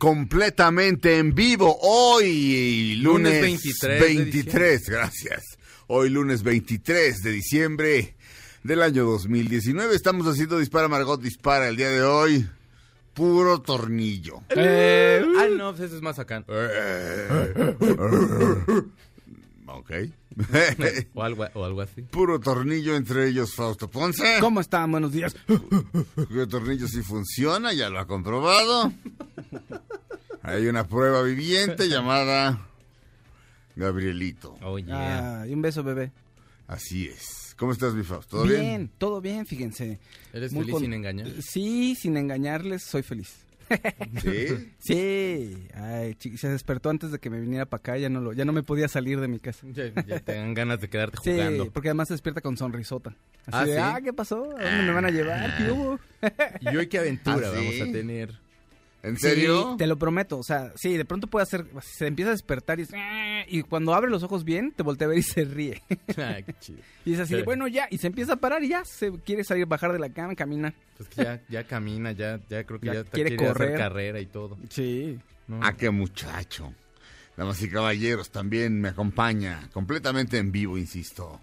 completamente en vivo hoy, lunes, Lunes 23 de 23, gracias. Hoy lunes 23 de diciembre del año 2019. Estamos haciendo Dispara Margot, dispara el día de hoy. Puro tornillo. Eh, ah, no, pues ese es más acá. ok. o, algo, o algo así. Puro tornillo entre ellos Fausto Ponce. ¿Cómo están? Buenos días. El tornillo sí funciona, ya lo ha comprobado. Hay una prueba viviente llamada Gabrielito. Oh, yeah. Ah, y un beso, bebé. Así es. ¿Cómo estás, mi Fausto? ¿Todo bien, bien? todo bien, fíjense. ¿Eres Muy feliz con- sin engañar? Sí, sin engañarles, soy feliz. Sí. Sí. Ay, se despertó antes de que me viniera para acá, ya no, lo, ya no me podía salir de mi casa. Ya, ya te dan ganas de quedarte Sí, jugando. porque además se despierta con sonrisota. Así Ah, de, ¿sí? ah, ¿qué pasó? ¿A dónde me van a llevar? ¿Qué hubo? ¿Y hoy qué aventura ¿Ah, sí? vamos a tener? ¿En serio? Sí, te lo prometo. O sea, sí, de pronto puede hacer, se empieza a despertar y, es, "Ah", y cuando abre los ojos bien, te voltea a ver y se ríe. Ay, qué chido. y es así, de, Sí. bueno, ya, y se empieza a parar y ya, se quiere salir, bajar de la cama, caminar. Pues que ya, ya camina, ya, ya creo que Ya ya, está- quiere quiere correr. hacer carrera y todo. Sí. ¿no? Ah, qué muchacho. Damas y caballeros, también me acompaña completamente en vivo, insisto.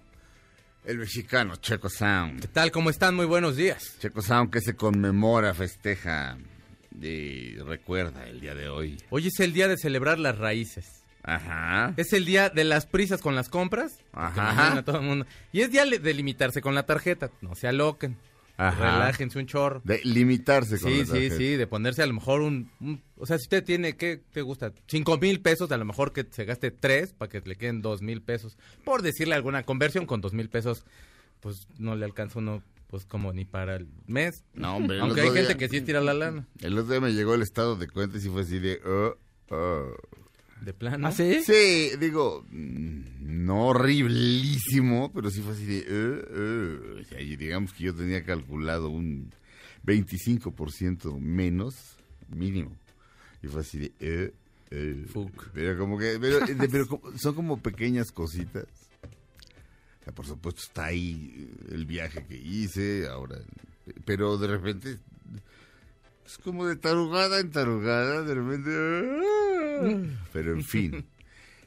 El mexicano Checo Sound. ¿Qué tal? ¿Cómo están? Muy buenos días. Checo Sound que se conmemora, festeja y recuerda el día de hoy. Hoy es el día de celebrar las raíces. Ajá. Es el día de las prisas con las compras. Ajá. que mañana todo el mundo. Y es día de limitarse con la tarjeta. No se aloquen. Ajá. Relájense un chorro. De limitarse con Sí, la sí, sí, de ponerse a lo mejor un, un- O sea, si usted tiene, ¿qué te gusta? Cinco mil pesos, a lo mejor que se gaste tres para que le queden dos mil pesos. Por decirle alguna conversión, con dos mil pesos, pues no le alcanza uno, pues como ni para el mes. No, hombre. Aunque hay gente que sí tira la lana, El otro día me llegó el estado de cuenta y sí fue así de... "Oh, oh". de plano. ¿Ah, sí? Sí, digo, mm, no horriblísimo, pero sí fue así de... O sea, y digamos que yo tenía calculado un 25% menos mínimo. Y fue así de... Fuck. Pero como que... Pero, pero como- son como pequeñas cositas. Sea, por supuesto está ahí el viaje que hice, ahora... Pero de repente... Es como de tarugada en tarugada, de repente... ¡ah! Pero en fin,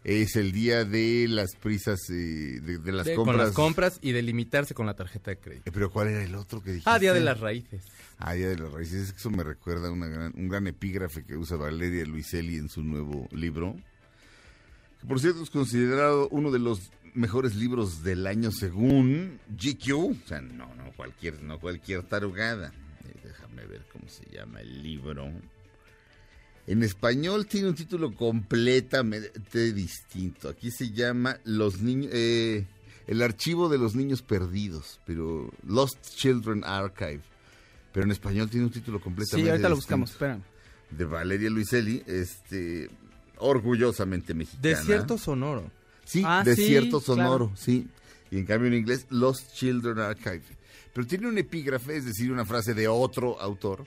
es el día de las prisas, eh, de, de las De- compras. Con las compras y de limitarse con la tarjeta de crédito. Eh, Pero ¿cuál era el otro que dijiste? Ah, día de las raíces. Ah, Día de las Raíces. Eso me recuerda a una gran, un gran epígrafe que usa Valeria Luiselli en su nuevo libro. Que por cierto es considerado uno de los mejores libros del año según GQ. O sea, no, no cualquier, no cualquier tarugada. Eh, déjame ver cómo se llama el libro. En español tiene un título completamente distinto. Aquí se llama Los niños, eh, el archivo de los niños perdidos, pero Lost Children Archive. Pero en español tiene un título completamente Sí, ahorita lo distinto. buscamos, espérame. De Valeria Luiselli, este, orgullosamente mexicana. Desierto sonoro. Sí, Ah, Desierto sí, Sonoro, claro. sí. Y en cambio en inglés, Lost Children Archive. Pero tiene un epígrafe, es decir, una frase de otro autor,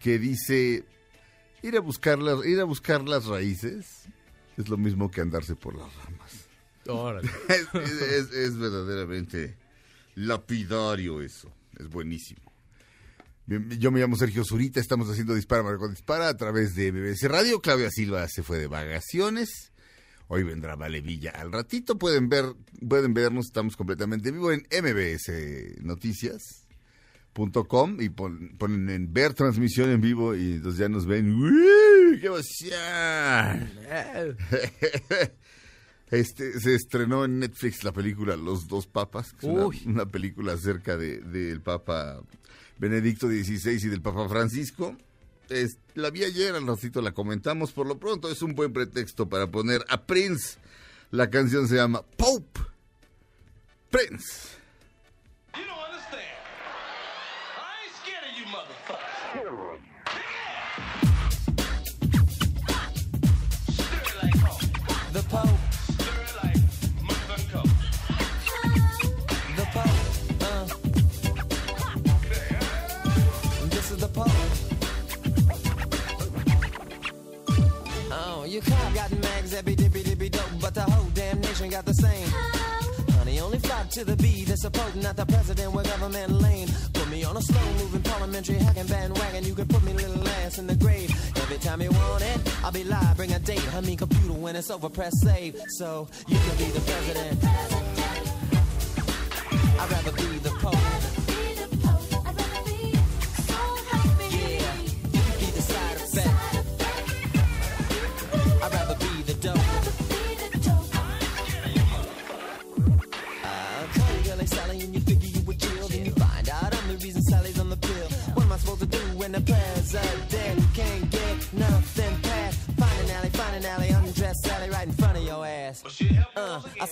que dice, ir a buscar las, ir a buscar las raíces es lo mismo que andarse por las ramas. Órale. Es, es- es verdaderamente lapidario eso. Es buenísimo. Yo me llamo Sergio Zurita, estamos haciendo Dispara Margot Dispara a través de BBC Radio. Claudia Silva se fue de vacaciones. Hoy vendrá Vale Villa al ratito. Pueden ver, pueden vernos, estamos completamente en vivo en mbsnoticias.com y pon- ponen en ver transmisión en vivo y entonces ya nos ven. ¡Uy! ¡Qué emoción! Este, se estrenó en Netflix la película Los Dos Papas, que es una, película acerca de- del Papa Benedicto XVI y del Papa Francisco. La vi ayer, al ratito la comentamos. Por lo pronto es un buen pretexto para poner a Prince. La canción se llama Pope. Prince. The same. Honey, only flock to the beat that's supporting not the president with government lane. Put me on a slow moving parliamentary hacking bandwagon. You can put me little ass in the grave. Every time you want it, I'll be live, bring a date. I mean, computer when it's over, press save. So you can be the president. I'd rather be the Pope.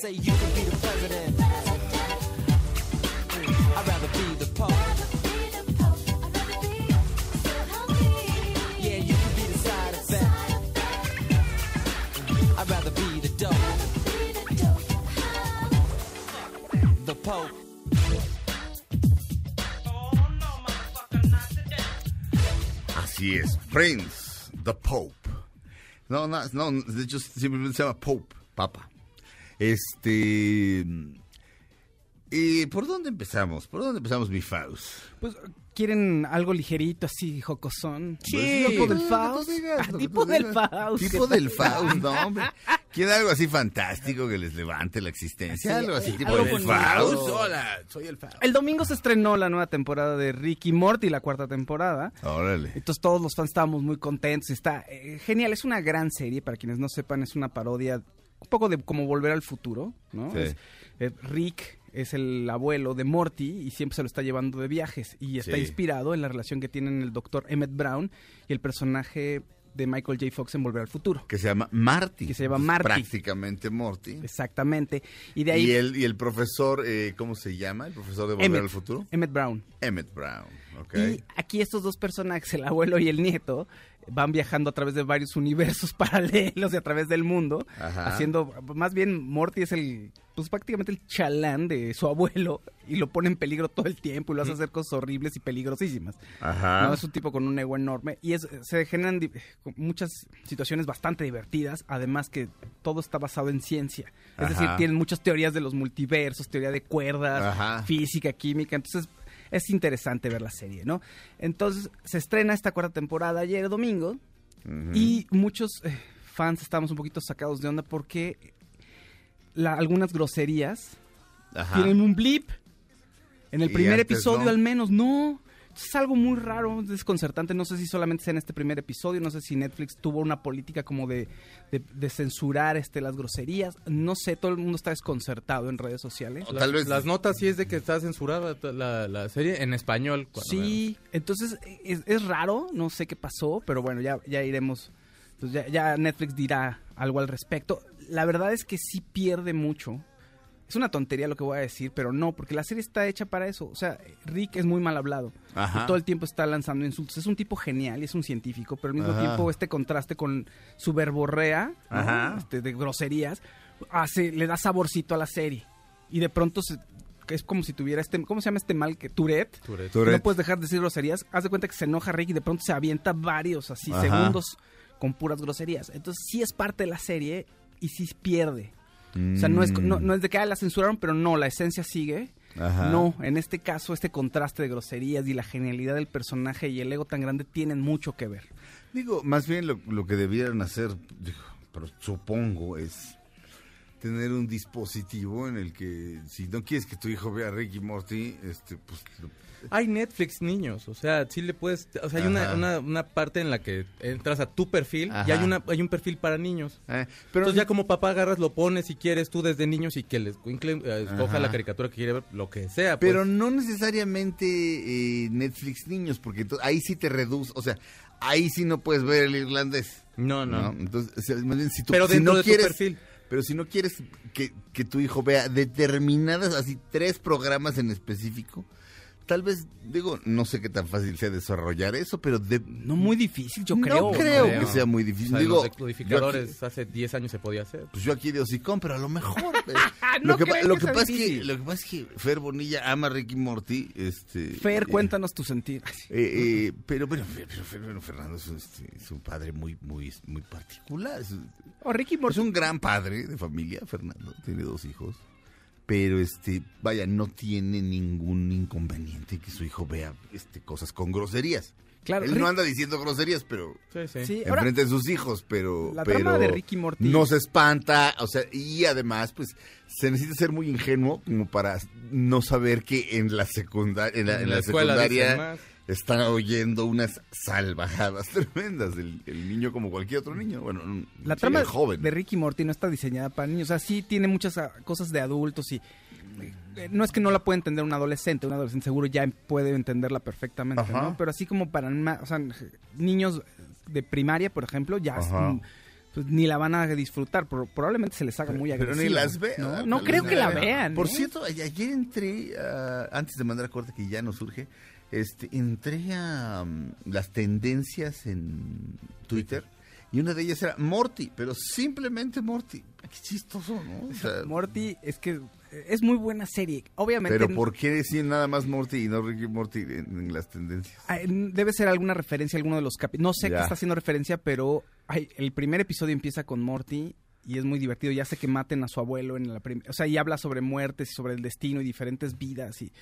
Say you can be the president. I'd rather be the Pope. Yeah, you can be the side effect. I'd rather be the dope. The Pope. Así es, Prince, the Pope. No, no, no, de hecho simplemente se llama Pope, Papa. Este... ¿Y por dónde empezamos? ¿Por dónde empezamos, mi Faust? Pues, ¿quieren algo ligerito así, jocosón? Sí. ¿Tipo del Faust? tipo del. Faust. Tipo del Faust, no, hombre. ¿Quieren algo así fantástico que les levante la existencia? algo así, tipo algo del. Faust. Hola, soy el Faust. El domingo se estrenó la nueva temporada de Ricky Morty, la cuarta temporada. Órale. Entonces todos los fans estábamos muy contentos. Está eh, genial, es una gran serie. Para quienes no sepan, es una parodia un poco de como volver al futuro, ¿no? Sí. Es- eh, Rick es el abuelo de Morty y siempre se lo está llevando de viajes. Y está Sí. inspirado en la relación que tienen el doctor Emmett Brown y el personaje de Michael J. Fox en Volver al Futuro. Que se llama Marty. Que se llama Marty. Prácticamente Morty. Exactamente. Y de ahí Y el, y el profesor, eh, ¿cómo se llama? ¿El profesor de Volver Emmett, al Futuro? Emmett Brown. Emmett Brown. Ok. Y aquí estos dos personajes, el abuelo y el nieto, van viajando a través de varios universos paralelos y a través del mundo, Ajá. haciendo, más bien Morty es el, pues prácticamente el chalán de su abuelo y lo pone en peligro todo el tiempo y lo hace hacer cosas horribles y peligrosísimas. Ajá. No, es un tipo con un ego enorme y es, se generan muchas situaciones bastante divertidas, además que todo está basado en ciencia. Es Ajá. decir, tienen muchas teorías de los multiversos, teoría de cuerdas, física, química, entonces es interesante ver la serie, ¿no? Entonces se estrena esta cuarta temporada ayer domingo y muchos eh, fans estamos un poquito sacados de onda porque la- algunas groserías Ajá. tienen un blip. En el primer episodio no. al menos, no. Es algo muy raro, desconcertante. No sé si solamente sea en este primer episodio, no sé si Netflix tuvo una política como de, de- de censurar este, las groserías. No sé, todo el mundo está desconcertado en redes sociales. O Las, tal vez- las notas sí es de que está censurada la, la serie en español. cuando Sí, entonces es, es raro, no sé qué pasó, pero bueno, ya, ya iremos. Pues ya, ya Netflix dirá algo al respecto. La verdad es que sí pierde mucho. Es una tontería lo que voy a decir, pero no, porque la serie está hecha para eso. O sea, Rick es muy mal hablado. Ajá. Todo el tiempo está lanzando insultos. Es un tipo genial y es un científico, pero al mismo Ajá. tiempo este contraste con su verborrea. Este, de groserías hace, le da saborcito a la serie. Y de pronto se- es como si tuviera este, ¿cómo se llama este mal que Tourette? Tourette. Tourette. No puedes dejar de decir groserías. Haz de cuenta que se enoja Rick y de pronto se avienta varios así Ajá. segundos con puras groserías. Entonces sí es parte de la serie y sí pierde. O sea, no es, no, no es de que ah, la censuraron, pero no, la esencia sigue. Ajá. No, en este caso, este contraste de groserías y la genialidad del personaje y el ego tan grande tienen mucho que ver. Digo, más bien lo, lo que debieran hacer, digo, pero supongo, es tener un dispositivo en el que si no quieres que tu hijo vea Ricky Morty, este, pues lo- Hay Netflix niños, o sea, sí le puedes, o sea, hay una, una, una parte en la que entras a tu perfil y hay una hay un perfil para niños. Eh, Pero Entonces ya como papá agarras, lo pones si quieres tú desde niños y que les eh, escoja la caricatura que quiere ver, lo que sea. pues. Pero no necesariamente eh, Netflix niños, porque ahí sí te reduce, o sea, ahí sí no puedes ver el irlandés. no, no. Entonces, si tú, Pero si no de tu quieres, perfil. Pero si no quieres que, que tu hijo vea determinadas, así, tres programas en específico, tal vez, digo, no sé qué tan fácil sea desarrollar eso, pero de, No muy difícil, yo no creo. creo, ¿no? que sea muy O difícil. sea, digo, los decodificadores hace 10 años se podía hacer. Pues yo aquí de hocicón, pero a lo mejor. eh, No lo que, pa- creo lo que que sea pasa es que, difícil. lo que pasa es que Fer Bonilla ama a Ricky Morty. Este, Fer, eh, cuéntanos tu sentir. eh, eh, pero bueno, Fer- pero, Fer- bueno, Fernando es un, este, es un padre muy, muy, muy particular. Es, O Ricky es Morty. un gran padre de familia, Fernando. Tiene dos hijos. Pero este, vaya, no tiene ningún inconveniente que su hijo vea este cosas con groserías. Claro, Él Rick- no anda diciendo groserías, pero Sí, sí. Sí, ahora, enfrente de sus hijos, pero, La pero trama de Ricky Morty- no se espanta, o sea, y además, pues, se necesita ser muy ingenuo como para no saber que en la secundaria, en la, En en la la escuela dicen secundaria más. están oyendo unas salvajadas tremendas el, el niño como cualquier otro niño, bueno, la sí, trama joven. de Ricky Morty no está diseñada para niños. O sea, sí tiene muchas ah, cosas de adultos y eh, no es que no la pueda entender un adolescente. Un adolescente seguro ya puede entenderla perfectamente, Ajá. ¿no? Pero así como para ma- o sea, niños de primaria, por ejemplo, ya pues, ni la van a disfrutar. Pro- probablemente se les haga muy pero agresiva. ni las vean. No, No creo que la vean. Por ¿eh? cierto, ayer entré, ah, antes de mandar a corte que ya nos surge, este, entré a mm, las tendencias en Twitter y una de ellas era Morty, pero simplemente Morty. Qué chistoso, ¿no? O sea, Morty es que eh, es muy buena serie. Obviamente pero ¿por qué decir nada más Morty y no Ricky Morty en, en las tendencias? Ah, Debe ser alguna referencia a alguno de los capítulos. No sé Ya. qué está haciendo referencia, pero ay, el primer episodio empieza con Morty y es muy divertido. Ya sé que maten a su abuelo en la primera. O sea, y habla sobre muertes y sobre el destino y diferentes vidas. y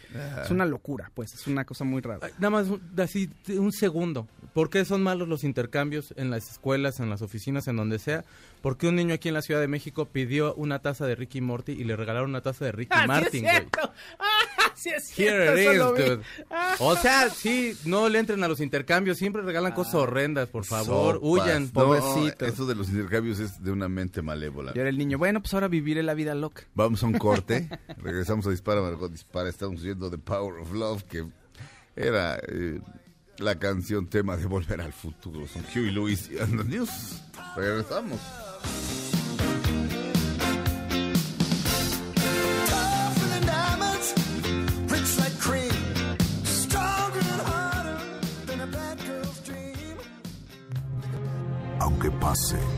Es una locura, pues. Es una cosa muy rara. Nada más un- así un segundo. ¿Por qué son malos los intercambios en las escuelas, en las oficinas, en donde sea? ¿Por qué un niño aquí en la Ciudad de México pidió una taza de Ricky Morty y le regalaron una taza de Ricky Martin, güey? ¡Ah, sí es cierto! Here it is, dude. O sea, sí, no le entren a los intercambios, siempre regalan cosas horrendas, por favor, Sopas. huyan, No, pobrecitos. eso de los intercambios es de una mente malévola. Y ahora el niño, bueno, pues ahora viviré la vida loca. Vamos a un corte. Regresamos a Dispara, Margot Dispara. Estamos viendo The Power of Love, que era eh, la canción tema de Volver al Futuro. Son Huey Lewis y And the News. Regresamos. Tougher than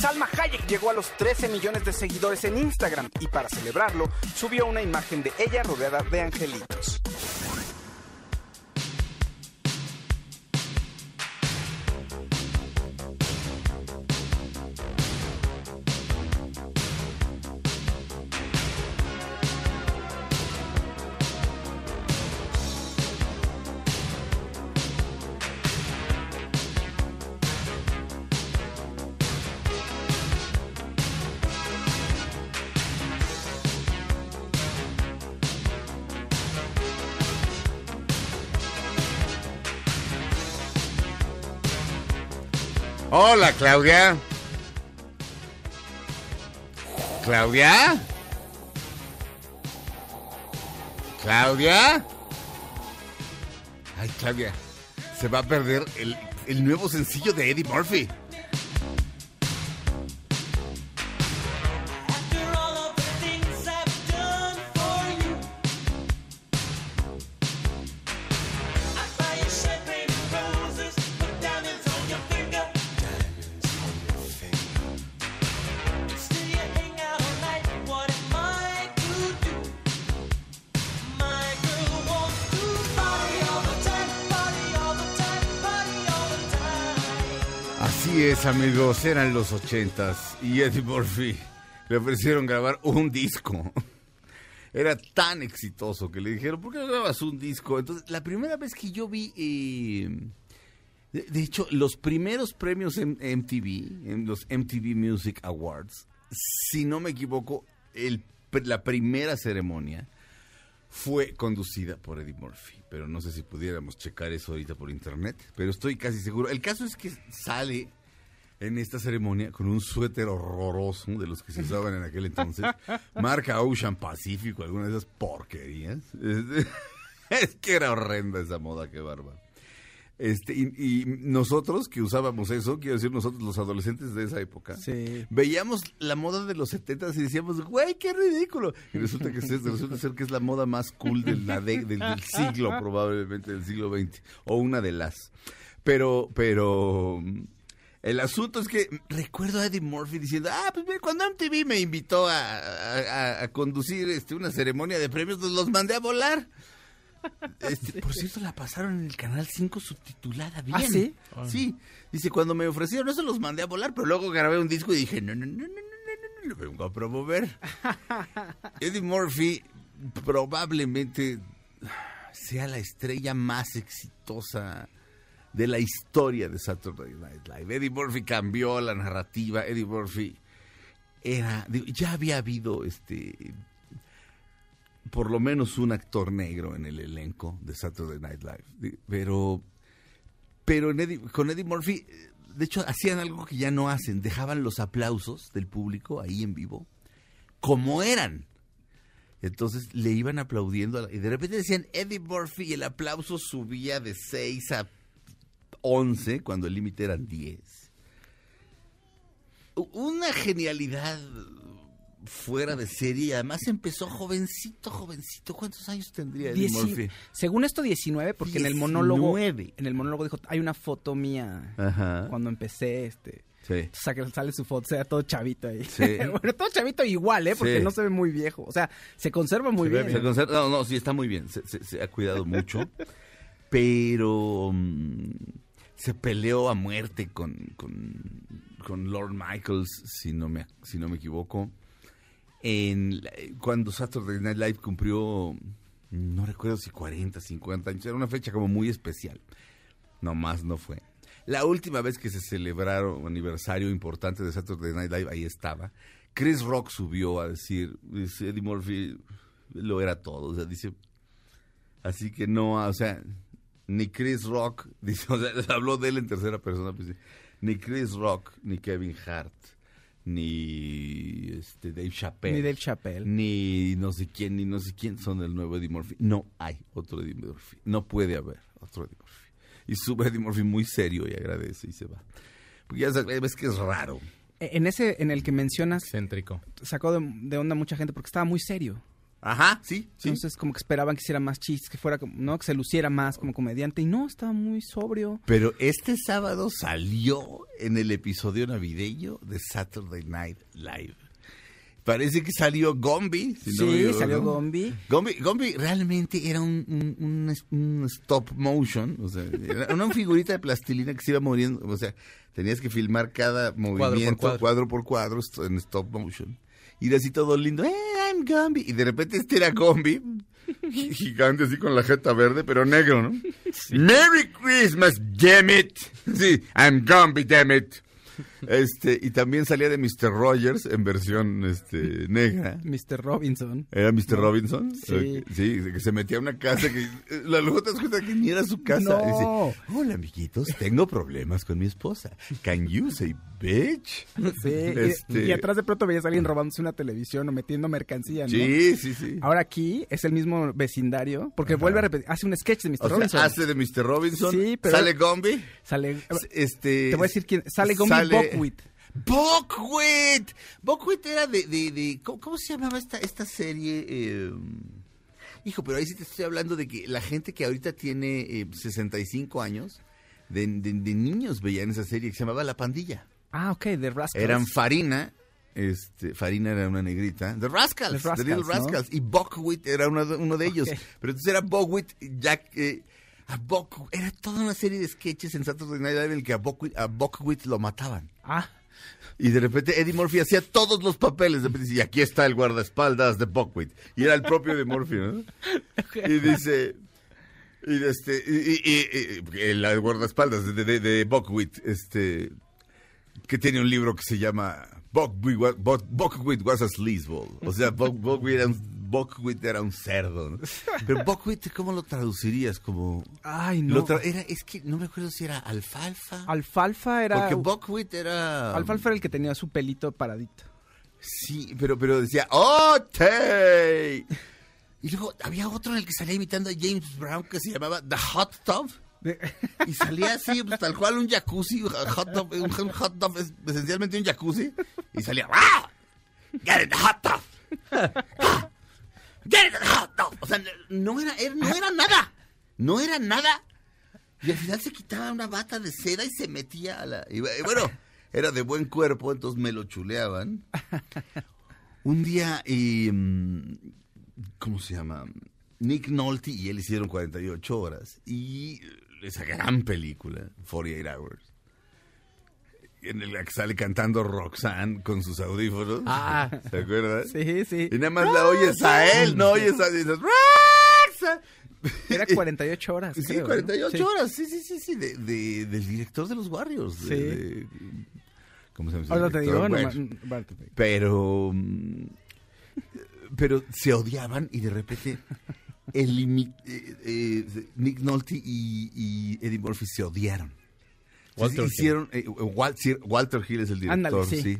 Salma Hayek llegó a los 13 millones de seguidores en Instagram y para celebrarlo subió una imagen de ella rodeada de angelitos. Hola, Claudia. Claudia. Claudia. Ay, Claudia. Se va a perder el, el nuevo sencillo de Eddie Murphy. Amigos, eran los ochentas y Eddie Murphy le ofrecieron grabar un disco. Era tan exitoso que le dijeron, ¿por qué no grabas un disco? Entonces, la primera vez que yo vi, eh, de, hecho, los primeros premios en MTV, en los MTV Music Awards, si no me equivoco, la primera ceremonia fue conducida por Eddie Murphy. Pero no sé si pudiéramos checar eso ahorita por internet. Pero estoy casi seguro. El caso es que sale en esta ceremonia con un suéter horroroso de los que se usaban en aquel entonces. Marca Ocean Pacífico, alguna de esas porquerías. Este, es que era horrenda esa moda, qué barba. Este, y, y nosotros que usábamos eso, quiero decir nosotros los adolescentes de esa época, Sí. veíamos la moda de los 70 y decíamos, güey, qué ridículo. Y resulta que es, resulta ser que es la moda más cool de la de- del, del siglo, probablemente del siglo XX, o una de las. Pero, pero el asunto es que recuerdo a Eddie Murphy diciendo, ah, pues mira, cuando MTV me invitó a, conducir este, una ceremonia de premios, los mandé a volar. Este, por cierto, la pasaron en el canal 5 subtitulada ¿Ah, bien. ¿Ah, sí? Sí. Dice, cuando me ofrecieron eso los mandé a volar, pero luego grabé un disco y dije, no, no, no, no, no, no, no, lo vengo a promover. Eddie Murphy probablemente sea la estrella más exitosa de la historia de Saturday Night Live. Eddie Murphy cambió la narrativa. Eddie Murphy era, ya había habido este por lo menos un actor negro en el elenco de Saturday Night Live. Pero, pero con Eddie Murphy, de hecho, hacían algo que ya no hacen. Dejaban los aplausos del público ahí en vivo, como eran. Entonces le iban aplaudiendo y de repente decían Eddie Murphy y el aplauso subía de 6 a 11 cuando el límite eran 10. U- Una genialidad fuera de serie además empezó jovencito, jovencito. ¿Cuántos años tendría Eddie Dieci- Murphy? Según esto 19, porque en el monólogo 19. en el monólogo dijo, hay una foto mía Ajá. cuando empecé este Sí. saca- sale su foto, sea todo chavito ahí. Sí. bueno, todo chavito igual, ¿eh? Porque Sí. no se ve muy viejo. O sea, se conserva muy bien. Se conserva- no, no, sí, está muy bien. Se, se- se ha cuidado mucho. pero mm, se peleó a muerte con, con, Lord Michaels, si no me, si no me equivoco. En, cuando Saturday Night Live cumplió, no recuerdo si 40, 50 años, era una fecha como muy especial. No más no fue. La última vez que se celebraron un aniversario importante de Saturday Night Live, ahí estaba. Chris Rock subió a decir, Eddie Murphy lo era todo, o sea, dice, así que no, o sea, ni Chris Rock, dice, o sea, habló de él en tercera persona, pues, ni Chris Rock, ni Kevin Hart, ni este Dave Chappelle, Ni Dave Chappelle. ni no sé quién, ni no sé quién son el nuevo Eddie Murphy. No hay otro Eddie Murphy, no puede haber otro Eddie Murphy. Y sube Eddie Murphy muy serio y agradece y se va. Porque ya sabes ves que es raro. E- En ese en el que mencionas Céntrico. sacó de, de onda mucha gente porque estaba muy serio. Ajá, sí, sí. Entonces como que esperaban que hiciera más chistes, que fuera como, no, que se luciera más como comediante y no, estaba muy sobrio. Pero este sábado salió en el episodio navideño de Saturday Night Live. Parece que salió Gombi. si no me sí, equivoco. salió Gombi. Gombi, Gombi realmente era un, un- un- un stop motion, o sea, era una figurita de plastilina que se iba moviendo, o sea, tenías que filmar cada movimiento cuadro. cuadro por cuadro en stop motion. Y era así todo lindo, eh, I'm Gombi. Y de repente este era gi- gigante así con la jeta verde, pero negro, ¿no? Merry Christmas, damn it. Sí, I'm Gombi, damn it. Este, y también salía de Mr. Rogers en versión este, negra. Mr. Robinson. ¿Era Mr. Robinson? Sí. Sí, que se metía a una casa que... la- Luego te das cuenta que ni era su casa. No. Dice, hola, amiguitos, tengo problemas con mi esposa. Can you say bitch? Sí, y- Este- y, atrás de pronto veías a alguien robándose una televisión o metiendo mercancía, ¿no? Sí, sí, sí. Ahora aquí es el mismo vecindario, porque Ajá. vuelve a repetir, hace un sketch de Mr. O sea, Robinson. hace de Mr. Robinson, Sí, pero- sale Gombi, Sale, este... te voy a decir quién, sale Gombi Buckwheat. Buckwheat. Buckwheat era de... de, de- ¿cómo, cómo se llamaba esta, esta serie? Eh, hijo, pero ahí sí te estoy hablando de que la gente que ahorita tiene eh, 65 años, de, de- de niños veían esa serie que se llamaba La Pandilla. Ah, ok, de Rascals. Eran Farina, este, Farina era una negrita, The Rascals, The The Little Rascals, ¿no? Rascals, y Buckwheat era uno de, uno de ellos. Pero entonces era Buckwheat, ya que a Buck, era toda una serie de sketches en Saturday Night Live en el que a Buckwheat, a Buckwheat lo mataban. Ah, Y de repente Eddie Murphy hacía todos los papeles. De repente y aquí está el guardaespaldas de Buckwheat. Y era el propio de Murphy, ¿no? Y dice... Y este... Y, y- y- y- el guardaespaldas de, de, de Buckwheat, este... Que tiene un libro que se llama... Buckwheat, wa- Buck- Buckwheat was a sleazeball. O sea, Buck- Buckwheat era un... Buckwheat era un cerdo. ¿no? Pero Buckwheat, ¿cómo lo traducirías? Como... ay, lo no. tra- era, es que no me acuerdo si era alfalfa. Alfalfa era... Porque Buckwheat era... Alfalfa era el que tenía su pelito paradito. Sí, pero, pero decía, ¡Ote! Y luego había otro en el que salía imitando a James Brown que se llamaba The Hot Tub. Y salía así, pues, tal cual un jacuzzi, un hot tub, un, un hot tub es esencialmente un jacuzzi. Y salía, ¡Ah! ¡Get in the hot tub! ¡Ah! ¡Get in the hot tub! O sea, no era, no era nada. No era nada. Y al final se quitaba una bata de seda y se metía a la... Y bueno, era de buen cuerpo, entonces me lo chuleaban. Un día, y, mm, ¿cómo se llama? Nick Nolte y él hicieron 48 horas. Y esa gran película, 48 Hours, en la que sale cantando Roxanne con sus audífonos. Ah. ¿Te acuerdas? Sí, sí. Y nada más la oyes a él, no oyes a... dices, "Roxanne". Era 48 horas. Sí, creo, ¿no? 48 Sí. horas, sí, sí, sí, sí, de, de- del director de los Warriors. Sí. de- ¿Cómo se llama? Ahora te digo, no, Bueno, te- pero, pero se odiaban y de repente el eh, eh, Nick Nolte y, y Eddie Murphy se odiaron. Walter hicieron, eh, Wal- Sir- Walter Hill es el director, Ándale, sí. sí.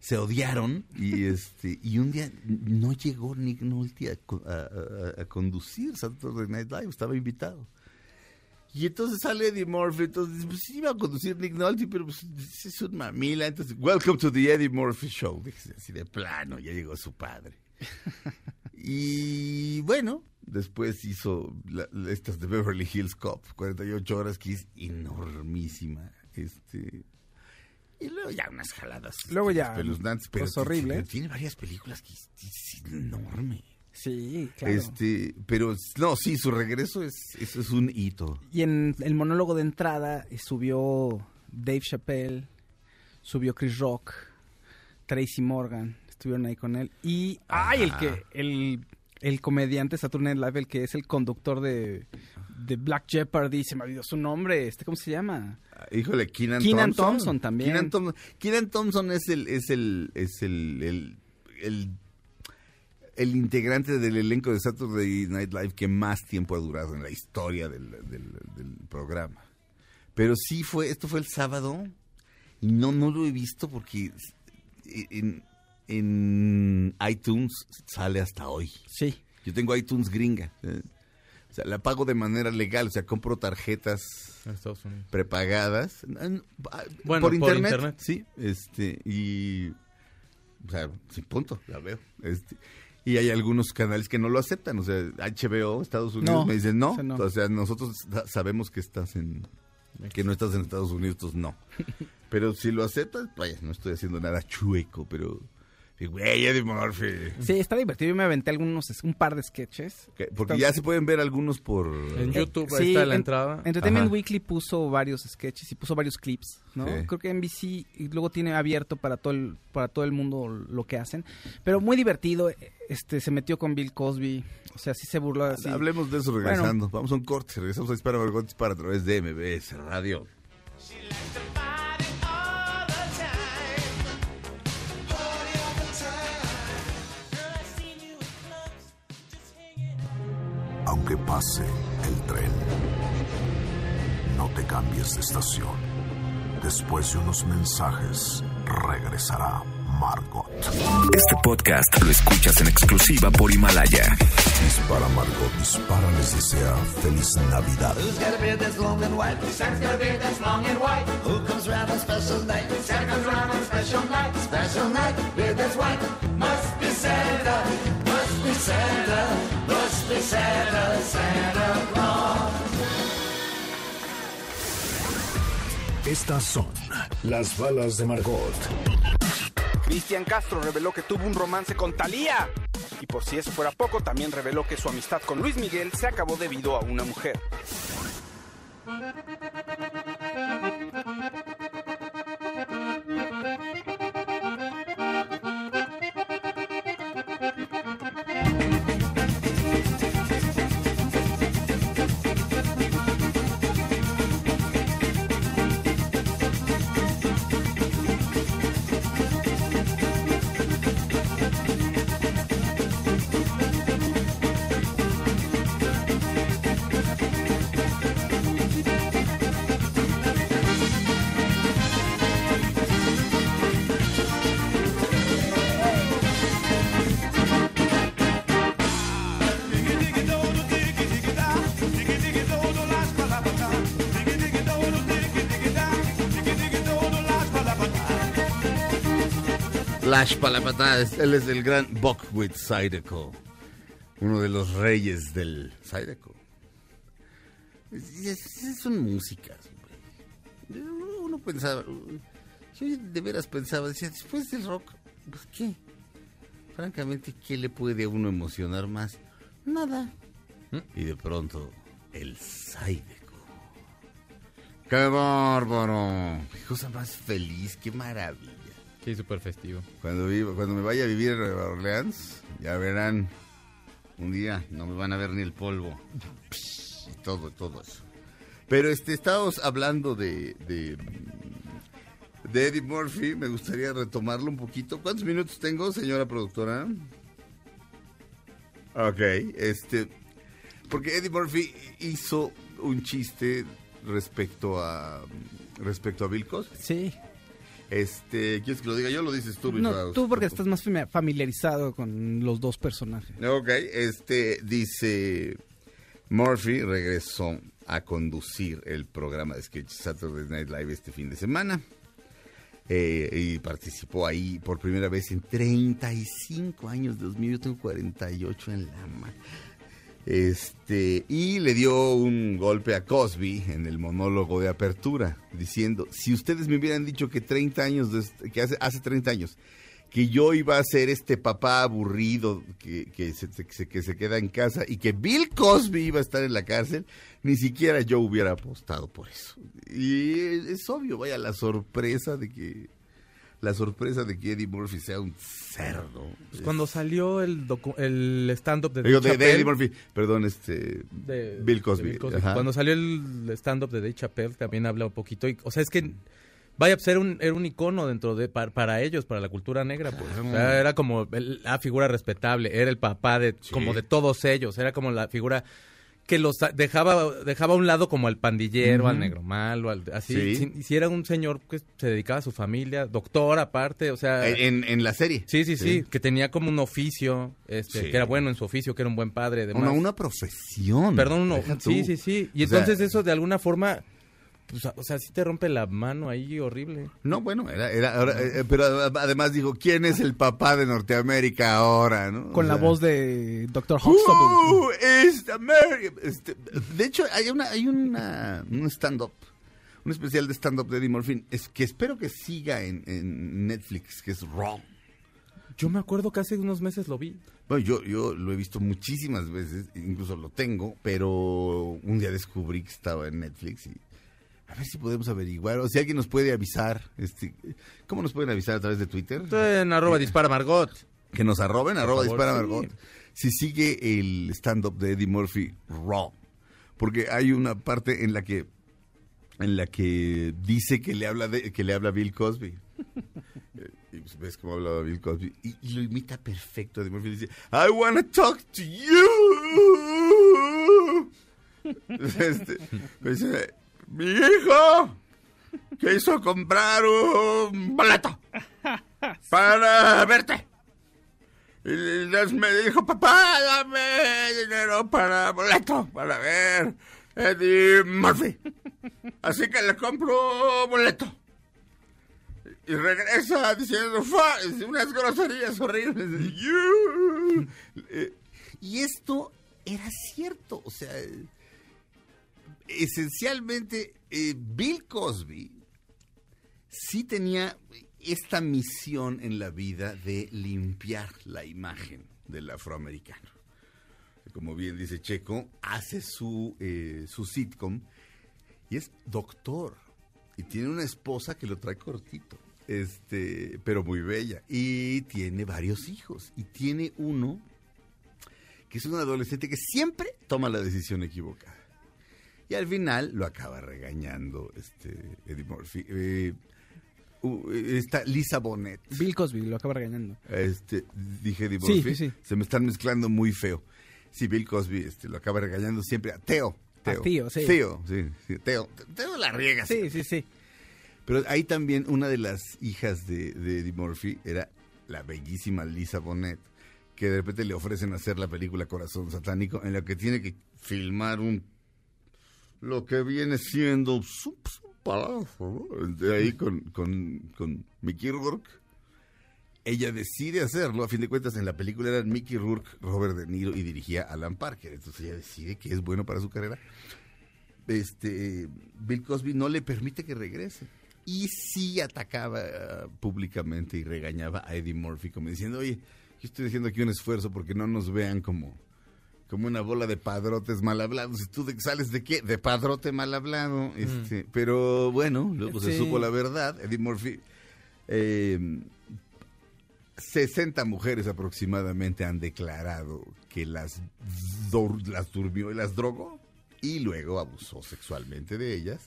Se odiaron y este y un día no llegó Nick Nolte a, co- a- a- a conducir Saturday Night Live, estaba invitado. Y entonces sale Eddie Murphy, entonces dice, pues sí iba a conducir Nick Nolte, pero pues es un mamila, entonces, welcome to the Eddie Murphy Show, así de plano, ya llegó su padre. y bueno, después hizo la- estas de Beverly Hills Cop, 48 horas, que es enormísima, este... Y luego ya unas jaladas. Luego ya, pero, pues, horrible. tiene varias películas que es, es enorme. Sí, claro. Este, pero no, sí, su regreso es, es un hito. Y en el monólogo de entrada eh, subió Dave Chappelle, subió Chris Rock, Tracy Morgan, estuvieron ahí con él. Y, ay, el que, el, el comediante Saturday Night Live, el que es el conductor de, de Black Jeopardy, se me olvidó su nombre, este, ¿cómo se llama? Híjole, Keenan, Kenan Thompson. Thompson también. Keenan Thompson, Keenan Thompson es el, es el, es el, el, el, el integrante del elenco de Saturday Night Live que más tiempo ha durado en la historia del, del- del programa. Pero sí fue, esto fue el sábado y no, no lo he visto porque en, en iTunes sale hasta hoy. Sí. Yo tengo iTunes gringa. ¿eh? O sea, la pago de manera legal, o sea, compro tarjetas En Estados Unidos. prepagadas. En- Bueno, por, por internet. Sí, este, y. O sea, sin punto, la veo. Este, y hay algunos canales que no lo aceptan. O sea, HBO, Estados Unidos, No, me dicen no. O sea, nosotros sa- sabemos que estás en. Que no estás en Estados Unidos, entonces no. Pero si lo aceptas, vaya, no estoy haciendo nada chueco, pero. Güey, Eddie Murphy. Sí, está divertido. Yo me aventé algunos, un par de sketches. Que- Porque Están- ya se pueden ver algunos por... En YouTube Eh, ahí está la en- entrada. Entertainment Ajá. Weekly puso varios sketches y puso varios clips, ¿no? Sí. Creo que NBC y luego tiene abierto para todo el para todo el mundo lo que hacen, pero muy divertido. Este se metió con Bill Cosby, o sea, sí se burló así. Hablemos de eso regresando. Vamos a un corte. Regresamos a Dispara Margot Dispara a través de MBS Radio. Aunque pase el tren, no te cambies de estación. Después de unos mensajes, regresará Margot. Este podcast lo escuchas en exclusiva por Himalaya. Dispara Margot, dispara les desea feliz Navidad. Who's got a beard that's long and white? Santa's got a beard that's long and white. Who comes round on special night? Santa comes round on special night. Special night, beard that's white. Must be Santa, Estas son las balas de Margot. Cristian Castro reveló que tuvo un romance con Thalía. Y por si eso fuera poco, también reveló que su amistad con Luis Miguel se acabó debido a una mujer. Para la patada. Él es el gran Buckwheat Zydeco. Uno de los reyes del Zydeco. Son músicas. hombre. Uno pensaba. Yo de veras pensaba, decía, después del rock, pues qué. Francamente, ¿qué le puede a uno emocionar más? Nada. Y de pronto, el Zydeco. ¡Qué bárbaro! Qué cosa más feliz, qué maravilla. Sí, súper festivo. Cuando, viva- cuando me vaya a vivir a Nueva Orleans, ya verán, un día no me van a ver ni el polvo. Y todo, todo eso. Pero este, estábamos hablando de, de, de Eddie Murphy, me gustaría retomarlo un poquito. ¿Cuántos minutos tengo, señora productora? Ok, este, porque Eddie Murphy hizo un chiste respecto a respecto a Bill Cosby. Sí. Este, ¿quieres que lo diga yo o lo dices tú, Luis No, Faust? tú porque estás más fami- familiarizado con los dos personajes. Ok, este dice Murphy regresó a conducir el programa de sketch Saturday Night Live este fin de semana. Eh, y participó ahí por primera vez en 35 años, Dios mío, yo tengo 48 en la mano. Este, y le dio un golpe a Cosby en el monólogo de apertura, diciendo, si ustedes me hubieran dicho que 30 años, que hace, hace 30 años, que yo iba a ser este papá aburrido que, que se- que se queda en casa y que Bill Cosby iba a estar en la cárcel, ni siquiera yo hubiera apostado por eso. Y es obvio, vaya, la sorpresa de que la sorpresa de que Eddie Murphy sea un cerdo. Pues cuando salió el, el stand-up de Digo, Dave de, Eddie Murphy, perdón, este de- Bill Cosby. Bill. Cuando salió el stand-up de Dave Chappelle también habla un poquito. Y, o sea, es que, vaya, pues era un, era un icono dentro de, para, para ellos, para la cultura negra. Pues. O sea, era como el- la figura respetable, era el papá de, como de todos ellos, era como la figura que los dejaba dejaba a un lado como al pandillero, al negro malo, al, así. Sí. Si, era un señor que se dedicaba a su familia, doctor aparte, o sea... en, en la serie. Sí, sí, sí, que tenía como un oficio, este, Sí. que era bueno en su oficio, que era un buen padre. Además. Una, una profesión. Perdón, uno, sí, sí, sí. Y O sea, entonces eso de alguna forma, pues, o sea, sí te rompe la mano ahí horrible. No, bueno, era, era ahora, eh, pero además dijo, ¿quién es el papá de Norteamérica ahora? ¿no? Con O la sea, voz de Dr. Huxtable. Who is America? Este, de hecho, hay una, hay una, un stand-up, un especial de stand-up de Eddie Murphy, es que espero que siga en, en Netflix, que es Raw. Yo me acuerdo que hace unos meses lo vi. Bueno, yo, yo lo he visto muchísimas veces, incluso lo tengo, pero un día descubrí que estaba en Netflix y a ver si podemos averiguar, o si alguien nos puede avisar, este, ¿cómo nos pueden avisar a través de Twitter? En arroba dispara Margot. Que nos arroben, arroba favor, dispara sí. Margot. Si sigue el stand-up de Eddie Murphy Raw. Porque hay una parte en la que en la que dice que le habla de, que le habla Bill Cosby. Eh, y pues ves cómo hablaba Bill Cosby. Y, y lo imita perfecto. Eddie Murphy dice, I wanna talk to you. Este, me dice, mi hijo quiso comprar un boleto para verte. Y les me dijo, papá, dame dinero para boleto, para ver Eddie Murphy. Así que le compro boleto. Y regresa diciendo unas groserías horribles. Y esto era cierto, o sea, esencialmente eh, Bill Cosby sí tenía esta misión en la vida de limpiar la imagen del afroamericano. Como bien dice Checo, hace su, eh, su sitcom Y es doctor. Y tiene una esposa que lo trae cortito. Este, pero muy bella. Y tiene varios hijos. Y tiene uno que es un adolescente que siempre toma la decisión equivocada. Y al final lo acaba regañando este Eddie Murphy. Eh, uh, está Lisa Bonet. Bill Cosby lo acaba regañando. Este, dije Eddie Murphy. sí, sí. Se me están mezclando muy feo. Sí, Bill Cosby este, lo acaba regañando siempre a Teo. A Tío, sí. Teo, sí, sí, Teo. Teo la riega. Sí, sí, sí. Pero ahí también una de las hijas de, de Eddie Murphy era la bellísima Lisa Bonet, que de repente le ofrecen hacer la película Corazón Satánico, en la que tiene que filmar un lo que viene siendo un, palazo, ¿no? De ahí con, con, con Mickey Rourke. Ella decide hacerlo, a fin de cuentas en la película eran Mickey Rourke, Robert De Niro y dirigía Alan Parker, entonces ella decide que es bueno para su carrera. Este, Bill Cosby no le permite que regrese. Y sí atacaba eh, públicamente y regañaba a Eddie Murphy como diciendo, oye, yo estoy haciendo aquí un esfuerzo porque no nos vean como, como una bola de padrotes mal hablados. ¿Y tú de- sales de qué? De padrote mal hablado. Este, Pero bueno, luego se supo la verdad. Eddie Murphy... eh, 60 mujeres aproximadamente han declarado que las, las durmió y las drogó y luego abusó sexualmente de ellas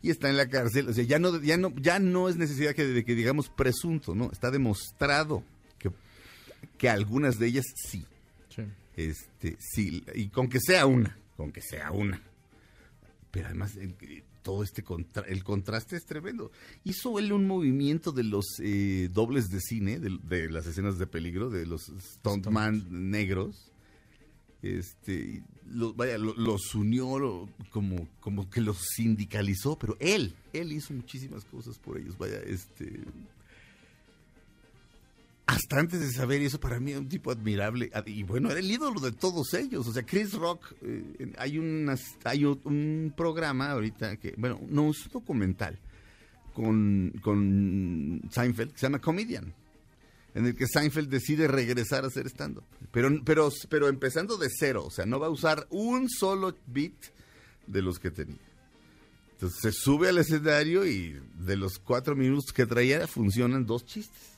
y está en la cárcel. O sea, ya no, ya no, ya no es necesidad que, de que digamos presunto, ¿no? Está demostrado que, que algunas de ellas sí. Sí. Este, sí, y con que sea una, con que sea una. Pero además, eh, todo este contra- el contraste es tremendo. Hizo él un movimiento de los eh, dobles de cine, de, de las escenas de peligro, de los stuntman negros. Este, lo- vaya, lo- los unió lo- como, como que los sindicalizó, pero él, él hizo muchísimas cosas por ellos. Vaya, este, hasta antes de saber eso, para mí era un tipo admirable. ad- Y bueno, era el ídolo de todos ellos. O sea, Chris Rock, eh, hay, hay un programa ahorita que, bueno, no, es un documental con, con Seinfeld que se llama Comedian. En el que Seinfeld decide regresar a hacer stand-up. Pero, pero, pero empezando de cero. O sea, no va a usar un solo beat de los que tenía. Entonces se sube al escenario y de los cuatro minutos que traía funcionan dos chistes.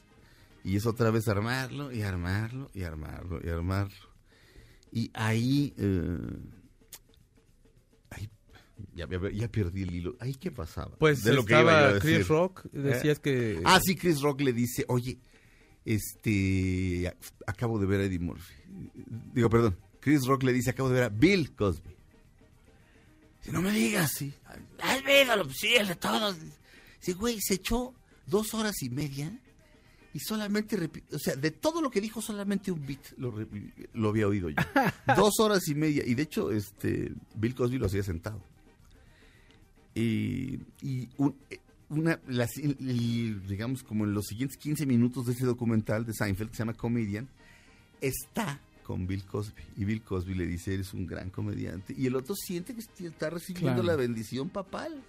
Y es otra vez armarlo y armarlo y armarlo y armarlo. Y ahí... eh, ahí ya, ya- ya perdí el hilo. ¿Ahí qué pasaba? Pues De lo que iba a decir. Chris Rock, decías que... Ah, sí, Chris Rock le dice, oye, este, acabo de ver a Eddie Murphy. Digo, perdón, Chris Rock le dice, acabo de ver a Bill Cosby. Dice, no me digas, sí. Has visto, sí, el de todos. Dice, güey, se echó dos horas y media y solamente, o sea, de todo lo que dijo, solamente un beat lo, lo había oído yo. dos horas y media. Y de hecho, este, Bill Cosby lo hacía sentado. Y, y un- eh, una, las- digamos, como en los siguientes 15 minutos de ese documental de Seinfeld, que se llama Comedian, está con Bill Cosby. Y Bill Cosby le dice, eres un gran comediante. Y el otro siente que est- está recibiendo Claro. la bendición papal.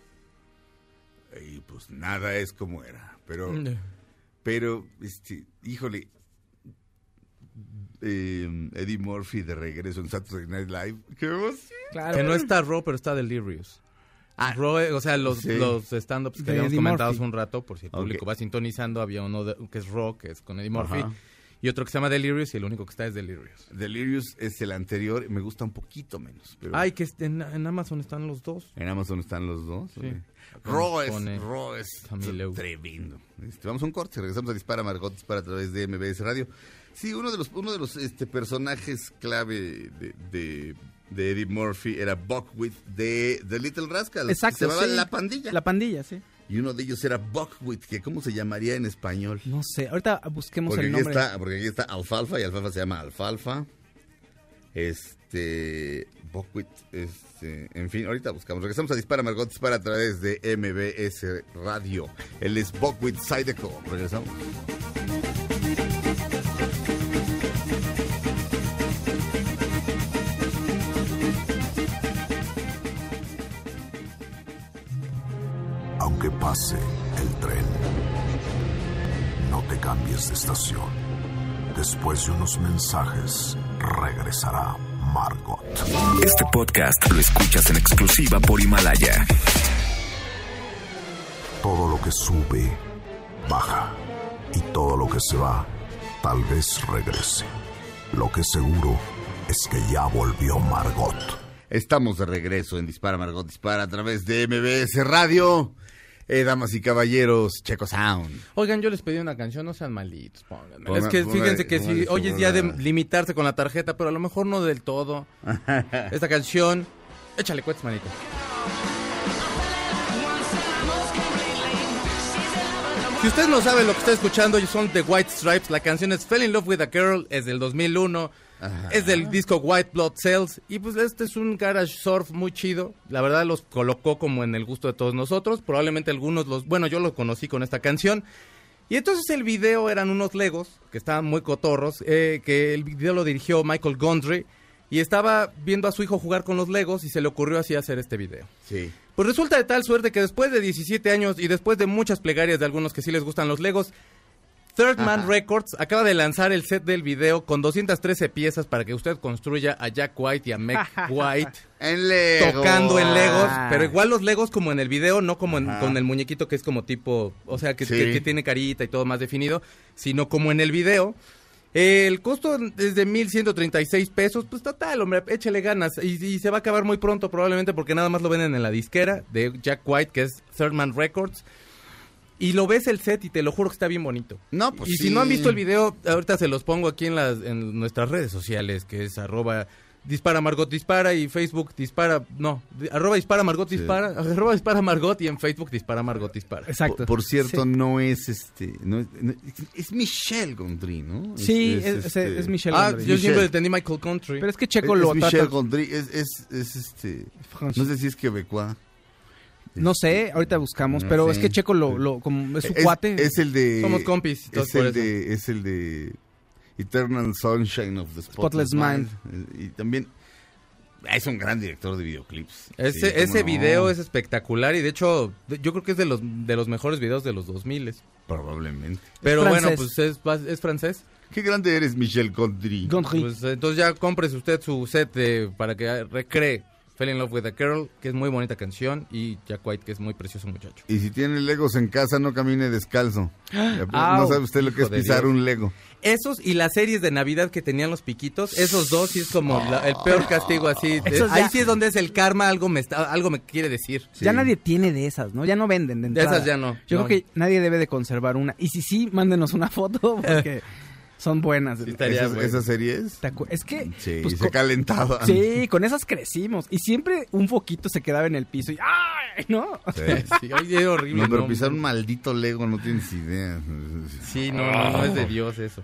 Y pues nada es como era. Pero. Pero este, híjole, eh, Eddie Murphy de regreso en Saturday Night Live. ¡Qué emoción! Claro. Que no está Raw, pero está Delirious. Ah, Raw, o sea, los, sí. los stand-ups que De habíamos Eddie comentado hace un rato, por si el público va sintonizando, había uno de- que es Raw, que es con Eddie Murphy, Ajá. Y otro que se llama Delirious, y el único que está es Delirious. Delirious es el anterior, me gusta un poquito menos. Pero Ay, que est- en, en Amazon están los dos. En Amazon están los dos. Sí. Raw es, tremendo. Este, vamos a un corte, regresamos a Dispara Margot Dispara a través de MBS Radio. Sí, uno de los, uno de los este, personajes clave de, de, de Eddie Murphy era Buckwheat de The Little Rascals. Exacto. Se llamaba sí. La Pandilla. La pandilla, sí. Y uno de ellos era Buckwheat, que ¿cómo se llamaría en español? No sé. Ahorita busquemos Porque el aquí, nombre. está, porque aquí está Alfalfa y Alfalfa se llama Alfalfa. Este. Buckwheat. Este. En fin, ahorita buscamos. Regresamos a Dispara Margot Dispara a través de MBS Radio. Él es Buckwheat Sideco. Regresamos. Pase el tren, no te cambies de estación. Después de unos mensajes, regresará Margot. Este podcast lo escuchas en exclusiva por Himalaya. Todo lo que sube, baja. Y todo lo que se va, tal vez regrese. Lo que seguro es que ya volvió Margot. Estamos de regreso en Dispara Margot Dispara a través de MBS Radio. Eh, damas y caballeros, Checo Sound. Oigan, yo les pedí una canción, no sean malitos. Ponga- es que ponga- fíjense que si hoy es día de limitarse con la tarjeta, pero a lo mejor no del todo. Esta canción, échale cuetes, manito. Si usted no sabe lo que está escuchando, son The White Stripes. La canción es Fell in Love with a Girl, es del 2001. Es del disco White Blood Cells. Y pues este es un garage surf muy chido. La verdad los colocó como en el gusto de todos nosotros. Probablemente algunos los... Bueno, yo los conocí con esta canción. Y entonces el video eran unos Legos que estaban muy cotorros. eh, que el video lo dirigió Michael Gondry. Y estaba viendo a su hijo jugar con los Legos y se le ocurrió así hacer este video. Sí. Pues resulta de tal suerte que después de 17 años y después de muchas plegarias de algunos que sí les gustan los Legos, Third Man Records acaba de lanzar el set del video con 213 piezas para que usted construya a Jack White y a Meg White En Lego. tocando en Legos, Ah. pero igual los Legos como en el video, no como en- con el muñequito que es como tipo, o sea, que, Sí. que- que tiene carita y todo más definido, sino como en el video. El costo es de 1.136 pesos, pues total, hombre, échale ganas. Y, y se va a acabar muy pronto probablemente porque nada más lo venden en la disquera de Jack White, que es Third Man Records. Y lo ves el set y te lo juro que está bien bonito. No, pues y sí. si no han visto el video, ahorita se los pongo aquí en las en nuestras redes sociales, que es arroba dispara Margot dispara y Facebook dispara, no, arroba dispara Margot dispara, arroba dispara Margot y en Facebook dispara Margot dispara. Exacto. Por, por cierto, Sí. no es este. No es, no- es- Michelle Gondry, ¿no? Sí, es, es- este- es Michelle Ah, Gondry. yo siempre Michelle. entendí Michael Country. Pero es que Checo es, lo es trata... Michelle Gondry, es, es, es este. No sé si es quebecois. No sé, ahorita buscamos, No pero sé. es que Checo lo, lo como es su Es, cuate. es el de. Somos compis, todos Es por el, eso. de, es el de Eternal Sunshine of the Spotless, Spotless Mind. Y también. ah, Es un gran director de videoclips. Ese, Sí, cómo ese no. video es espectacular y de hecho yo creo que es de los de los mejores videos de los 2000 Probablemente. Pero bueno, pues es, francés. Qué grande eres, Michelle Gondry. Gondry. Pues entonces ya cómprese usted su set de- para que recree Fell in Love with a Girl, que es muy bonita canción, y Jack White, que es muy precioso muchacho. Y si tiene Legos en casa, no camine descalzo. no sabe usted lo que es pisar un Lego. Esos y las series de Navidad que tenían los piquitos, esos dos sí es como la- el peor castigo así. ahí sí es donde es el karma, algo me está, algo me quiere decir. Ya nadie tiene de esas, ¿no? Ya no venden de De entrada. esas ya no, Yo no. creo que nadie debe de conservar una. Y si sí, mándenos una foto porque son buenas. Sí, Esas, bueno. esas series. ¿Te acu- Es que... Sí, pues, se calentaban. Sí, con esas crecimos. Y siempre un foquito se quedaba en el piso y ¡ay! ¿No? Sí. Sí, oye, horrible. No, pero no, pisar un maldito Lego no tienes idea. Sí, no, no, no es de Dios eso.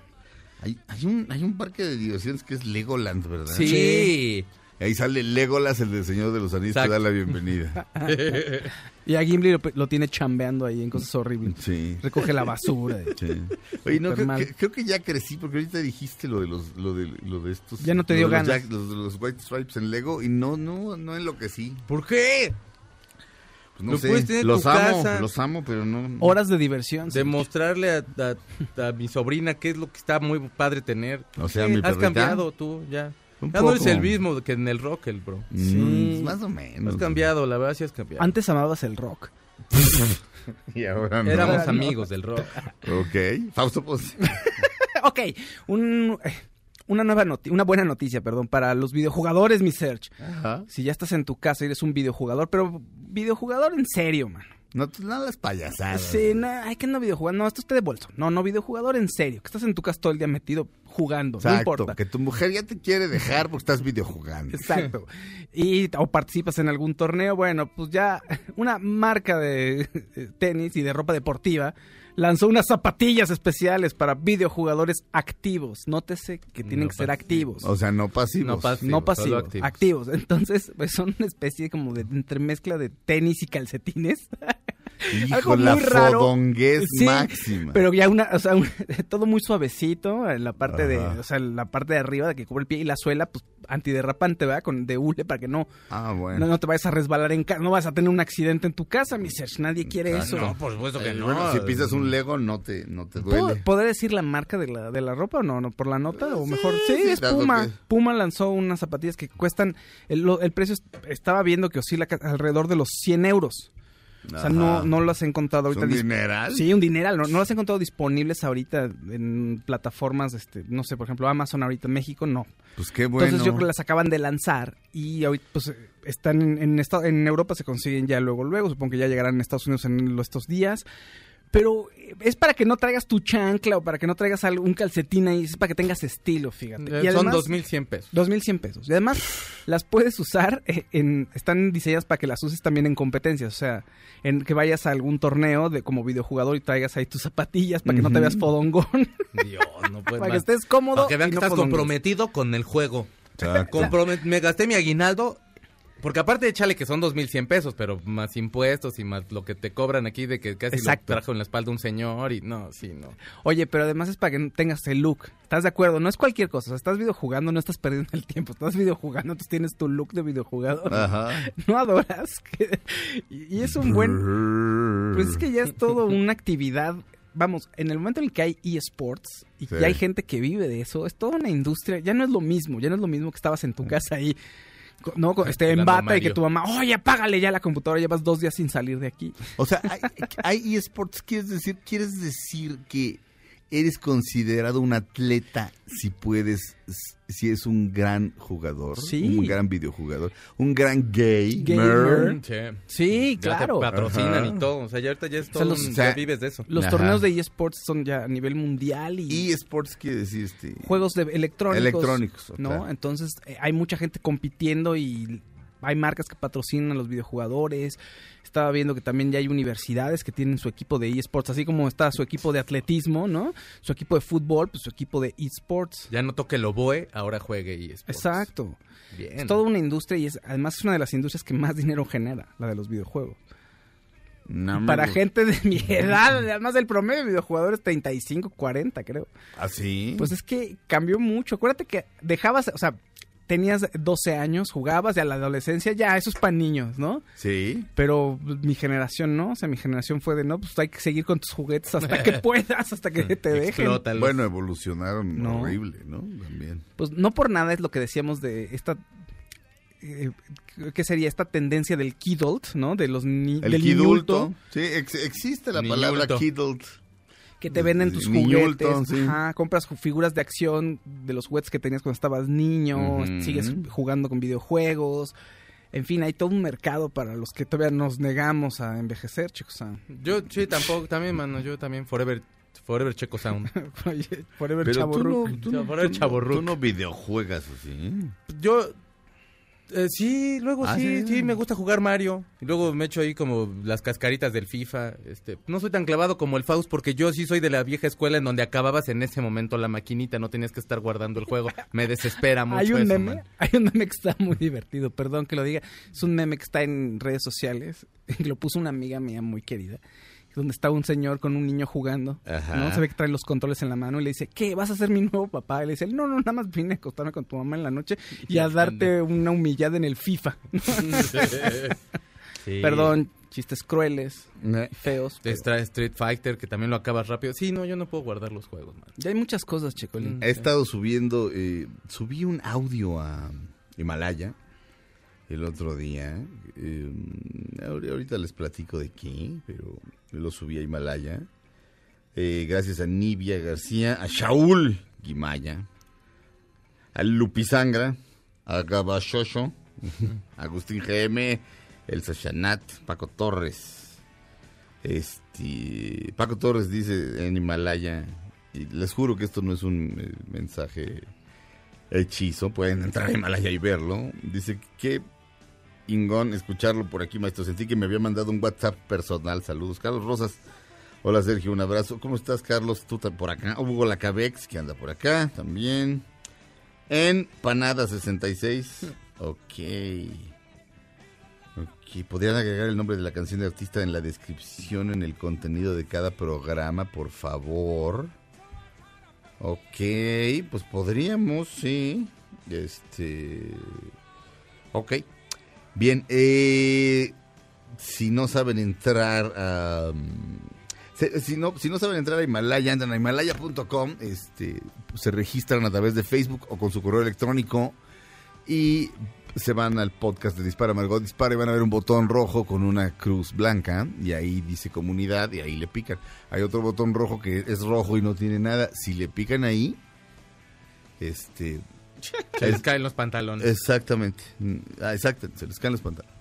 Hay, hay, un, hay un parque de diversiones que es Legoland, ¿verdad? Sí. Ahí sale Legolas, el del Señor de los Anillos, que Exacto. da la bienvenida. Y a Gimli lo, lo tiene chambeando ahí en cosas horribles. Sí. Recoge la basura. Sí. Oye, no, Súper creo, que, creo que ya crecí, porque ahorita dijiste lo de los, lo de, lo de estos. Ya no te dio ganas. Jack- los, los White Stripes en Lego, y no, no, no enloquecí. ¿Por qué? Pues no Lo sé. puedes tener en los tu amo, casa. los amo, pero no. Horas de diversión. Demostrarle a, a- a mi sobrina qué es lo que está muy padre tener. O sea, ¿Qué? mi Has perrita. cambiado tú, ya. Un ya no poco. el mismo que en el rock, el bro. Mm, Sí. Más o menos. Has cambiado, la verdad sí has cambiado. Antes amabas el rock. Y ahora no. Éramos No. amigos del rock. Ok. Fausto, pues. ok, un, eh, una nueva noti- una buena noticia, perdón, para los videojugadores, mi Search. Ajá. Si ya estás en tu casa y eres un videojugador, pero videojugador en serio, man. No, tú no las payasadas. Sí, no, hay que no videojugador. No, esto es de bolso. No, no, videojugador en serio. Que estás en tu casa todo el día metido jugando. no importa. Que tu mujer ya te quiere dejar porque estás videojugando. Exacto. Y o participas en algún torneo, bueno, pues ya una marca de eh, tenis y de ropa deportiva lanzó unas zapatillas especiales para videojugadores activos. Nótese que tienen No que ser activos. O sea, no pasivos. No pasivos. no solo pasivos, activos. activos. Entonces, pues son una especie como de entremezcla de tenis y calcetines. Hijo, Algo la muy raro. fodonguez Sí, máxima. Pero ya una, o sea, un- todo muy suavecito en la parte de, o sea, la parte de arriba de que cubre el pie y la suela, pues antiderrapante, ¿verdad? Con de hule para que no, ah, bueno. no, no te vayas a resbalar en casa, no vas a tener un accidente en tu casa, mi Serge, nadie quiere Ah, eso. No, por supuesto que Eh, no. bueno, si pisas un Lego no te, no te ¿Puedo, duele. ¿Podré decir la marca de la, de la ropa o no? no? ¿Por la nota? O mejor, sí, sí, es Puma. que- Puma lanzó unas zapatillas que cuestan, el, lo- el precio es- estaba viendo que oscila alrededor de los 100 euros. O sea, no, no las he encontrado ahorita. ¿Son dis- dineral? Sí, un dineral. No, no las he encontrado disponibles ahorita en plataformas, este, no sé, por ejemplo, Amazon ahorita en México, no. Pues qué bueno. Entonces yo creo que las acaban de lanzar y ahorita pues están en, en, en Europa, se consiguen ya luego, luego. Supongo que ya llegarán en Estados Unidos en los- estos días. Pero eh, es para que no traigas tu chancla o para que no traigas un calcetín ahí, es para que tengas estilo, fíjate. Eh, Y Son además- 2.100 pesos. 2100 pesos. Y además las puedes usar eh, en están diseñadas para que las uses también en competencias, o sea, en que vayas a algún torneo de como videojugador y traigas ahí tus zapatillas para que no te veas fodongón, Dios, no puede para que estés cómodo. Para que vean y que no estás comprometido con el juego. Exacto. Me gasté mi aguinaldo. Porque aparte échale que son 2.100 pesos, pero más impuestos y más lo que te cobran aquí de que casi Exacto. lo trajo en la espalda un señor y no, sí, no. Oye, pero además es para que tengas el look. ¿Estás de acuerdo? No es cualquier cosa. O sea, estás videojugando, no estás perdiendo el tiempo. Estás videojugando, entonces tienes tu look de videojugador. Ajá. ¿No adoras? Que- y, es un buen... Pues es que ya es todo una actividad. Vamos, en el momento en el que hay eSports y Sí. ya hay gente que vive de eso, es toda una industria. Ya no es lo mismo, ya no es lo mismo que estabas en tu casa ahí, no, este, en bata y que tu mamá, oye, apágale ya la computadora, llevas dos días sin salir de aquí. O sea, hay, hay eSports, ¿quieres decir, ¿quieres decir que eres considerado un atleta si puedes, si es un gran jugador, Sí. un gran videojugador, un gran gay, Gamer. Sí. Sí, Ya te claro. patrocinan Ajá. y todo. O sea, ya ahorita ya es sea, todo. los- un- o sea, ya vives de eso. Los Ajá. torneos de eSports son ya a nivel mundial y... ESports quiere decir este juegos de electrónicos. Electrónicos, ¿no? claro. Entonces eh, hay mucha gente compitiendo y hay marcas que patrocinan a los videojugadores. Estaba viendo que también ya hay universidades que tienen su equipo de eSports, así como está su equipo de atletismo, ¿no? Su equipo de fútbol, pues su equipo de eSports. Ya no toque el oboe, ahora juegue y Exacto. Bien. Es toda una industria y es además es una de las industrias que más dinero genera, la de los videojuegos. No Para gu- gente de mi edad, además del promedio de videojugadores 35, 40, creo. ¿Ah, sí? Pues es que cambió mucho. Acuérdate que dejabas, o sea, tenías 12 años, jugabas y a la adolescencia ya, eso es para niños, ¿no? Sí. Pero mi generación no, o sea, mi generación fue de no, pues hay que seguir con tus juguetes hasta que puedas, hasta que te dejen. Explótalos. Bueno, evolucionaron No. horrible, ¿no? También. Pues no por nada es lo que decíamos de esta eh, ¿qué sería esta tendencia del kidult, ¿no? De los ni El del kidulto. niñulto, Sí, ex- existe la Niñulto. palabra kidult. Que te venden tus juguetes, sí. ajá, compras figuras de acción de los juguetes que tenías cuando estabas niño, sigues jugando con videojuegos. En fin, hay todo un mercado para los que todavía nos negamos a envejecer, chicos. Yo sí, tampoco, también, mano. Yo también, Forever, Forever Checo Sound. Oye, Forever Pero tú no, tú, no, tú no videojuegas así. Yo. Eh, sí, luego Ah, sí, sí. sí, me gusta jugar Mario. Y luego me echo ahí como las cascaritas del FIFA. Este, no soy tan clavado como el Faust porque yo sí soy de la vieja escuela en donde acababas en ese momento la maquinita, no tenías que estar guardando el juego. Me desespera mucho Hay un eso, meme, man. hay un meme que está muy divertido, perdón que lo diga. Es un meme que está en redes sociales, lo puso una amiga mía muy querida, donde está un señor con un niño jugando, Ajá. ¿no? Se ve que trae los controles en la mano y le dice, ¿qué? ¿Vas a ser mi nuevo papá? Y le dice, no, no, nada más vine a acostarme con tu mamá en la noche y a darte una humillada en el FIFA. Sí. Perdón, chistes crueles, feos. Te extrae Street Fighter, que también lo acabas rápido. Sí, no, yo no puedo guardar los juegos, man. Ya hay muchas cosas, Checolín. He estado subiendo, eh, subí un audio a Himalaya el otro día. eh, ahor- ahorita les platico de qué, pero lo subí a Himalaya. Eh, gracias a Nivia García, a Shaul Guimaya, a Lupisangra, a Gabashosho, a Agustín GM, El Sashanat, Paco Torres. Este, Paco Torres dice en Himalaya, y les juro que esto no es un eh, mensaje hechizo, pueden entrar a Himalaya y verlo. Dice que ingón escucharlo por aquí, maestro. Sentí que me había mandado un WhatsApp personal. Saludos, Carlos Rosas. Hola Sergio, un abrazo. ¿Cómo estás, Carlos? Tú por acá. Hugo Lacabex, que anda por acá también. En Panada 66. Ok. Ok, podrían agregar el nombre de la canción de artista en la descripción en el contenido de cada programa, por favor. Ok, pues podríamos, sí. Este. Ok. Bien, eh, si no saben entrar a. mm, Si no, si no saben entrar a Himalaya, entran a himalaya.com, este, se registran a través de Facebook o con su correo electrónico y se van al podcast de Dispara Margot Dispara y van a ver un botón rojo con una cruz blanca y ahí dice comunidad y ahí le pican. Hay otro botón rojo que es rojo y no tiene nada. Si le pican ahí, este... Se les caen los pantalones. Exactamente. Ah, exacto, se les caen los pantalones.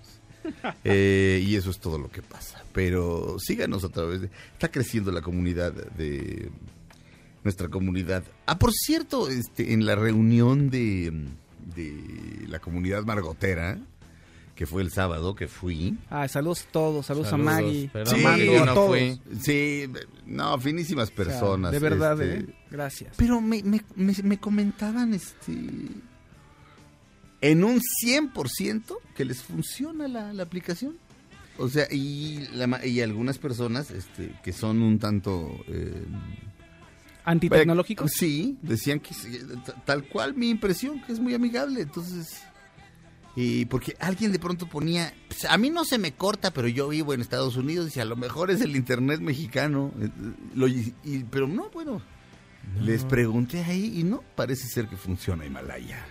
Eh, y eso es todo lo que pasa. Pero síganos a través de... Está creciendo la comunidad de... Nuestra comunidad. Ah, por cierto, este, en la reunión de, de la comunidad margotera, que fue el sábado que fui. Ah, saludos a todos, saludos, Saludos, a Maggie, Sí, Mando, yo a no todos. fui. Sí, no, finísimas O sea, personas. de verdad, este, ¿eh? Gracias. Pero me, me, me, me comentaban este en un 100% que les funciona la, la aplicación. O sea, y, la ma- y algunas personas este, que son un tanto... eh, ¿Antitecnológicos? Sí, decían que tal cual mi impresión, que es muy amigable. Entonces, y porque alguien de pronto ponía, "Pues, a mí no se me corta, pero yo vivo en Estados Unidos y a lo mejor es el internet mexicano. Eh, eh, lo- y- y- pero no, bueno, les pregunté ahí y no, parece ser que funciona Himalaya.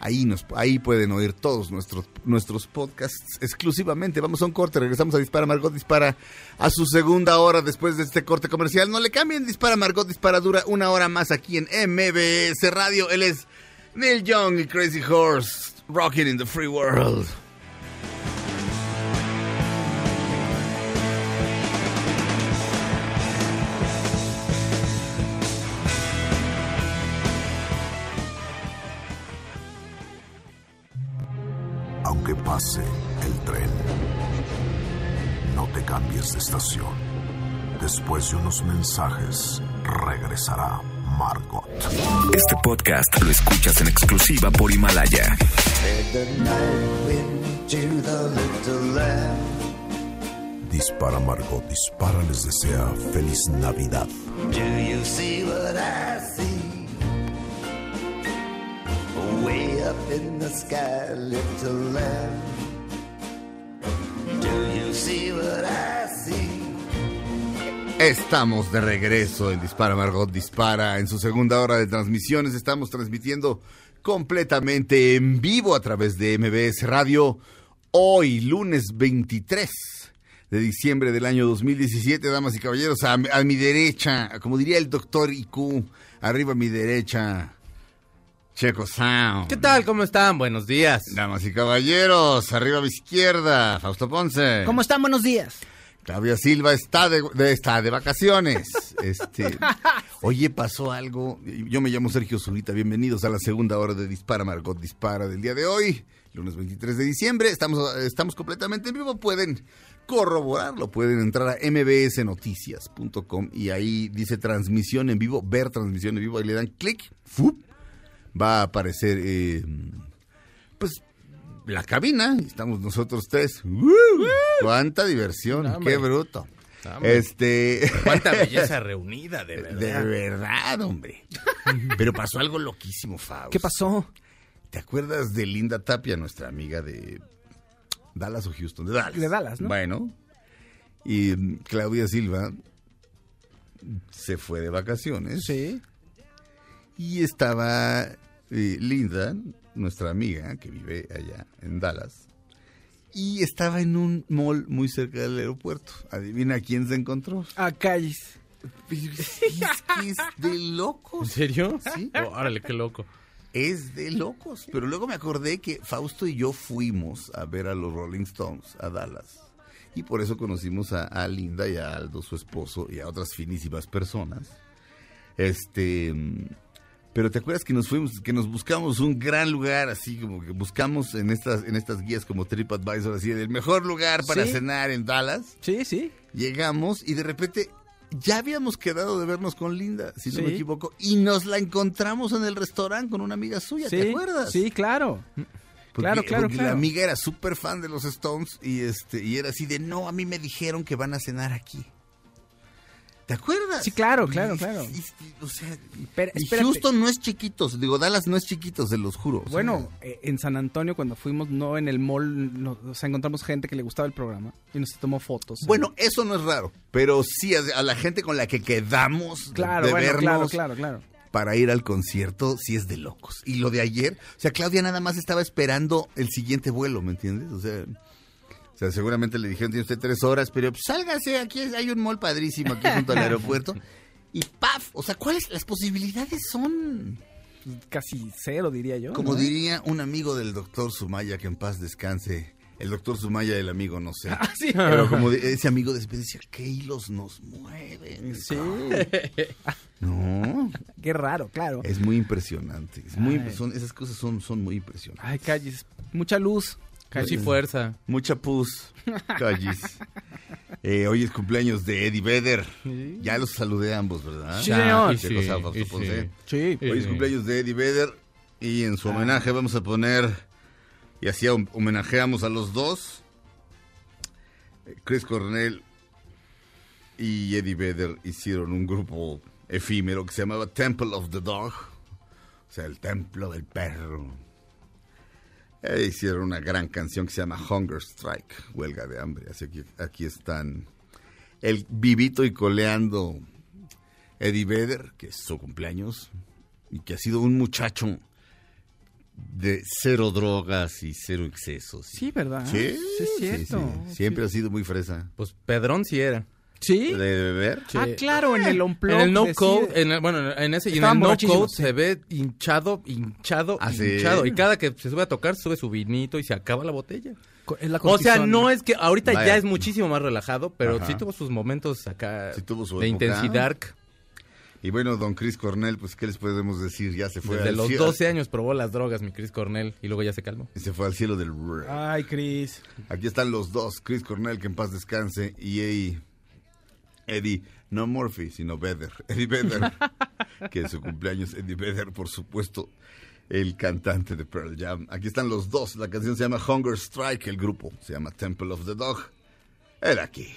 Ahí, nos, ahí pueden oír todos nuestros, nuestros podcasts exclusivamente. Vamos a un corte, regresamos a Dispara Margot Dispara a su segunda hora después de este corte comercial. No le cambien, Dispara Margot Dispara dura una hora más aquí en MBS Radio. Él es Neil Young y Crazy Horse, Rocking in the Free World. Aunque pase el tren, no te cambies de estación. Después de unos mensajes, regresará Margot. Este podcast lo escuchas en exclusiva por Himalaya. Dispara Margot, dispara les desea feliz Navidad. Do you see what I see? Way up in the sky, little lamb. Do you see what I see? Estamos de regreso en Dispara Margot Dispara. En su segunda hora de transmisiones estamos transmitiendo completamente en vivo a través de MBS Radio. Hoy, lunes 23 de diciembre del año 2017, damas y caballeros, a, a mi derecha, como diría el doctor IQ, arriba a mi derecha, Checo Sound. ¿Qué tal? ¿Cómo están? Buenos días. Damas y caballeros, arriba a mi izquierda, Fausto Ponce. ¿Cómo están? Buenos días. Claudia Silva está de, de- está de vacaciones. Este, oye, pasó algo. Yo me llamo Sergio Zurita. Bienvenidos a la segunda hora de Dispara Margot Dispara del día de hoy, lunes 23 de diciembre. Estamos, estamos completamente en vivo. Pueden corroborarlo. Pueden entrar a mbsnoticias.com y ahí dice transmisión en vivo, ver transmisión en vivo. Ahí le dan clic. ¡fup! Va a aparecer, eh, pues, la cabina. Estamos nosotros tres. ¡Cuánta diversión! ¡Qué bruto! Este. Cuánta belleza reunida, de verdad. De verdad, hombre. Pero pasó algo loquísimo, Faust. ¿Qué pasó? ¿Te acuerdas de Linda Tapia, nuestra amiga de Dallas o Houston? De Dallas. De Dallas, ¿no? Bueno. Y mm, Claudia Silva se fue de vacaciones. Sí. Y estaba eh, Linda, nuestra amiga, que vive allá en Dallas. Y estaba en un mall muy cerca del aeropuerto. Adivina quién se encontró. A calles. Pero es que es de locos. ¿En serio? Sí. Oh, órale, qué loco. Es de locos. Pero luego me acordé que Fausto y yo fuimos a ver a los Rolling Stones a Dallas. Y por eso conocimos a, a Linda y a Aldo, su esposo, y a otras finísimas personas. Este. Pero te acuerdas que nos fuimos, que nos buscamos un gran lugar, así como que buscamos en estas, en estas guías como TripAdvisor, así, el mejor lugar para Sí. cenar en Dallas. Sí, sí. Llegamos y de repente ya habíamos quedado de vernos con Linda, si no Sí. me equivoco, y nos la encontramos en el restaurante con una amiga suya, sí. ¿te acuerdas? Sí, claro. Porque- Claro, claro, porque claro. La amiga era súper fan de los Stones y este y era así de, no, a mí me dijeron que van a cenar aquí. ¿Te acuerdas? Sí, claro, claro, claro. y- y- o sea, Pero, y. Houston no es chiquitos, digo, Dallas no es chiquitos, se los juro. o sea, Bueno, eh, en San Antonio cuando fuimos, no en el mall, no- o sea, encontramos gente que le gustaba el programa y nos tomó fotos. Bueno, eso no es raro, pero sí a, a la gente con la que quedamos claro, de bueno, vernos claro, claro, claro. para ir al concierto, sí es de locos. Y lo de ayer, o sea, Claudia nada más estaba esperando el siguiente vuelo, ¿me entiendes? O sea, o sea seguramente le dijeron, tiene usted tres horas, pero pues, sálgase, aquí hay un mall padrísimo aquí junto al aeropuerto. Y ¡paf! O sea, ¿cuáles las posibilidades son? Casi cero, diría yo. Como ¿no? diría un amigo del doctor Sumaya, que en paz descanse. El doctor Sumaya, el amigo, no sé. Ah, sí. Pero como de- ese amigo después decía, ¿qué hilos nos mueven? Sí. No, Qué raro, claro. es muy impresionante. Es muy, son, esas cosas son, son muy impresionantes. Ay, calles. Mucha luz. Pues sí, fuerza. Mucha pus, calles. Eh, hoy es cumpleaños de Eddie Vedder. Ya los saludé a ambos, ¿verdad? Sí, señor. Sí. Sí. Hoy es cumpleaños de Eddie Vedder y en su homenaje vamos a poner, y así hom- homenajeamos a los dos, Chris Cornell y Eddie Vedder hicieron un grupo efímero que se llamaba Temple of the Dog, o sea, el templo del perro. E hicieron una gran canción que se llama Hunger Strike, huelga de hambre. Así que aquí están el vivito y coleando Eddie Vedder, que es su cumpleaños, y que ha sido un muchacho de cero drogas y cero excesos. Sí, ¿verdad? Sí, Sí, es cierto. sí. Siempre ha sido muy fresa. Pues Pedrón sí era. ¿Sí? ¿De beber? Ah, claro, en el unplug. En el no decide- code, en el- bueno, en ese y en el no code sí. se ve hinchado, hinchado, ¿Ah, sí? hinchado. Y cada que se sube a tocar, sube su vinito y se acaba la botella. La O sea, no es que ahorita Vaya. ya es muchísimo más relajado, pero Ajá. sí tuvo sus momentos acá Sí tuvo su de época. intensidad. Y bueno, don Chris Cornell, pues, ¿qué les podemos decir? Ya se fue Desde al los cielo. 12 años probó las drogas, mi Chris Cornell, y luego ya se calmó. Se fue al cielo del. Ay, Chris. Aquí están los dos, Chris Cornell, que en paz descanse, y Eddie, no Murphy, sino Vedder, Eddie Vedder, que es su cumpleaños, Eddie Vedder, por supuesto, el cantante de Pearl Jam. Aquí están los dos, la canción se llama Hunger Strike, el grupo se llama Temple of the Dog. Era aquí.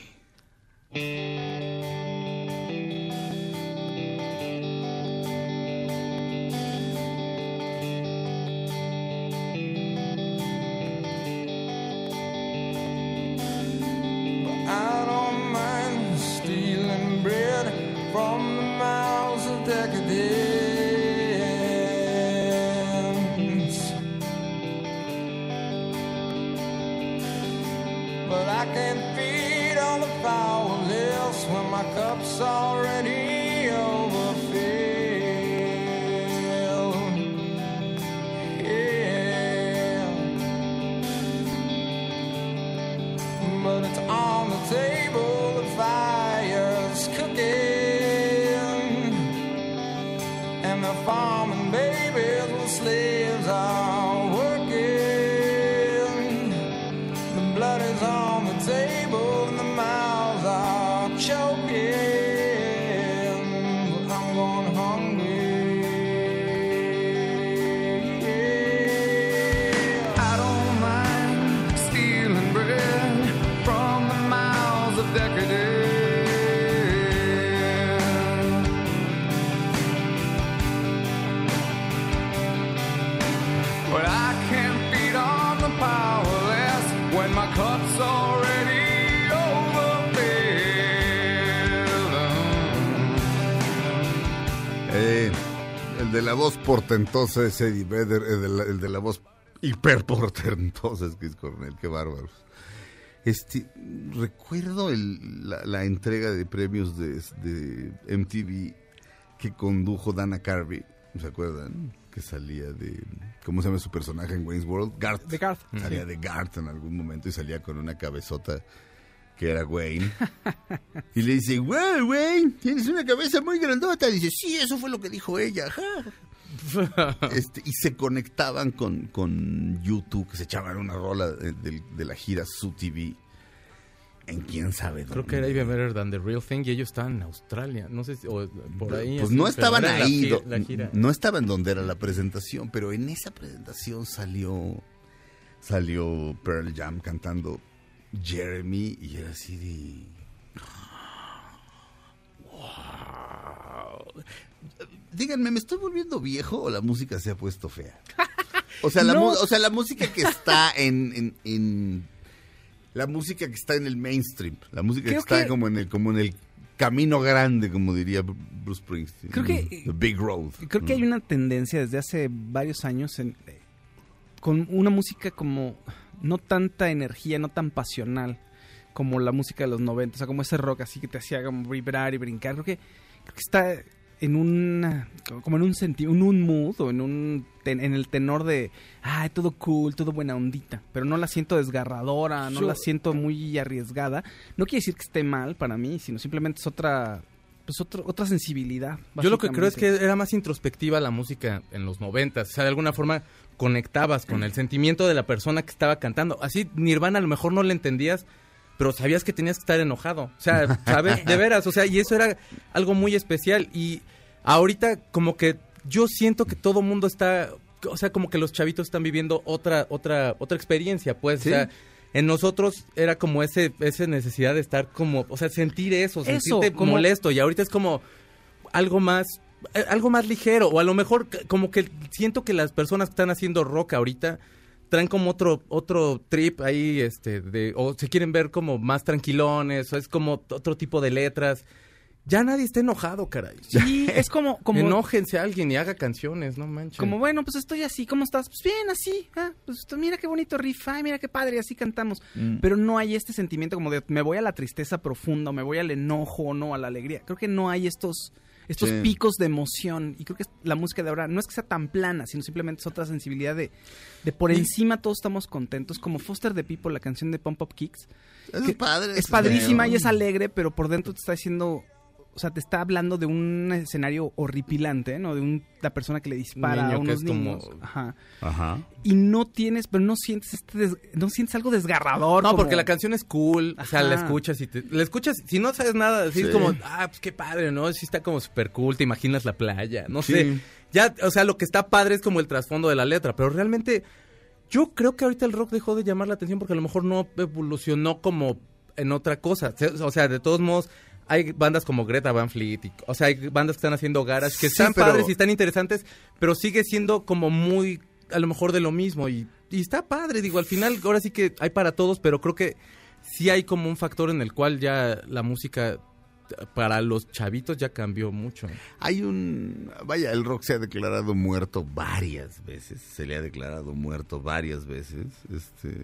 From the mouths of decadence. But I can't feed all the powerless when my cup's already overfilled. La voz portentosa es Eddie Vedder, el de la, el de la voz hiper portentosa es Chris Cornell, qué bárbaros. Este, recuerdo el- la, la entrega de premios de, de MTV que condujo Dana Carvey, ¿se acuerdan? Que salía de, ¿cómo se llama su personaje en Wayne's World? Garth. De Garth, Salía sí. de Garth en algún momento y salía con una cabezota que era Wayne. Y le dice, wow, Wayne, tienes una cabeza muy grandota. dice, sí, eso fue lo que dijo ella. ajá". Este, y se conectaban con, con YouTube, que se echaban una rola de, de- de la gira Su TV. En quién sabe dónde. Creo que era Even Better Than The Real Thing y ellos estaban en Australia. No sé si o por ahí. Pues así, no estaban la ahí, La gira. no estaban donde era la presentación, pero en esa presentación salió salió Pearl Jam cantando Jeremy y era así de... Wow. Díganme, ¿me estoy volviendo viejo o la música se ha puesto fea? O sea, la, No. mu- o sea, la música que está en, en- en- la música que está en el mainstream, la música Creo que está que- como en el como en el camino grande, como diría Br- Bruce Springsteen. Creo que- The Big Road. Creo que hay una tendencia desde hace varios años en, con una música como no tanta energía, no tan pasional como la música de los 90, o sea, como ese rock así que te hacía como vibrar y brincar. Creo que, creo que está en una como en un sentido, en un mood o en un ten- en el tenor de ah, todo cool, todo buena ondita, pero no la siento desgarradora, no Yo- la siento muy arriesgada. No quiere decir que esté mal para mí, sino simplemente es otra pues otro- otra sensibilidad. Yo lo que creo es que era más introspectiva la música en los noventas. O sea, de alguna forma conectabas con el sentimiento de la persona que estaba cantando. Así Nirvana a lo mejor no le entendías, pero sabías que tenías que estar enojado. O sea, ¿sabes? De veras. O sea, y eso era algo muy especial. Y ahorita como que yo siento que todo mundo está... O sea, como que los chavitos están viviendo otra, otra, otra experiencia, pues. Sí. O sea, en nosotros era como ese, esa necesidad de estar como, o sea, sentir eso, Eso, sentirte como- molesto. Y ahorita es como algo más eh, algo más ligero o a lo mejor como que siento que las personas que están haciendo rock ahorita traen como otro otro trip ahí este de o se quieren ver como más tranquilones o es como otro tipo de letras ya nadie está enojado caray Sí, es como como enójense a alguien y haga canciones no manches Como, bueno, pues estoy así, ¿cómo estás? Pues bien, así. Ah, pues mira qué bonito riff, ay, mira qué padre, así cantamos. Mm. Pero no hay este sentimiento como de me voy a la tristeza profunda, o me voy al enojo o no, a la alegría. Creo que no hay estos estos Sí. picos de emoción. Y creo que la música de ahora no es que sea tan plana, sino simplemente es otra sensibilidad de, de por encima todos estamos contentos. Como Foster the People, la canción de Pump Up Kicks. Es padre, Es padrísima y es alegre, pero por dentro te está diciendo... O sea, te está hablando de un escenario horripilante, ¿no? De un- una persona que le dispara niño a unos es como- niños. Ajá. Ajá. Y no tienes, pero no sientes este des- no sientes algo desgarrador. no, como- porque la canción es cool, o sea, la escuchas y te, la escuchas, si no sabes nada, así Sí. es como, ah, pues qué padre, ¿no? Sí está como súper cool, te imaginas la playa, no Sí. sé. Ya, o sea, lo que está padre es como el trasfondo de la letra, pero realmente yo creo que ahorita el rock dejó de llamar la atención porque a lo mejor no evolucionó como en otra cosa. O sea, de todos modos, hay bandas como Greta Van Fleet, y- o sea, hay bandas que están haciendo garage que Sí, están pero- padres y están interesantes, pero sigue siendo como muy, a lo mejor de lo mismo y, y está padre, digo, al final ahora sí que hay para todos, pero creo que sí hay como un factor en el cual ya la música para los chavitos ya cambió mucho. Hay un... Vaya, el rock se ha declarado muerto varias veces. Se le ha declarado muerto varias veces. Este...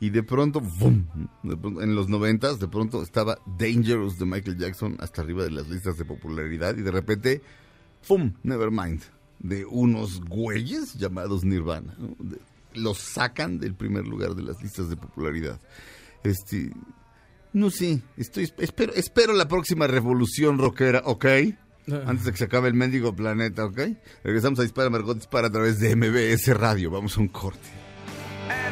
Y de pronto, ¡bum! De pronto, en los noventas, de pronto estaba Dangerous de Michael Jackson hasta arriba de las listas de popularidad. Y de repente, ¡pum! Nevermind. De unos güeyes llamados Nirvana. ¿no? De- los sacan del primer lugar de las listas de popularidad. Este... No sé, estoy, espero, espero la próxima revolución rockera, ¿ok? Antes de que se acabe el mendigo planeta, ¿ok? Regresamos a Dispara Margot Dispara a través de MBS Radio. Vamos a un corte.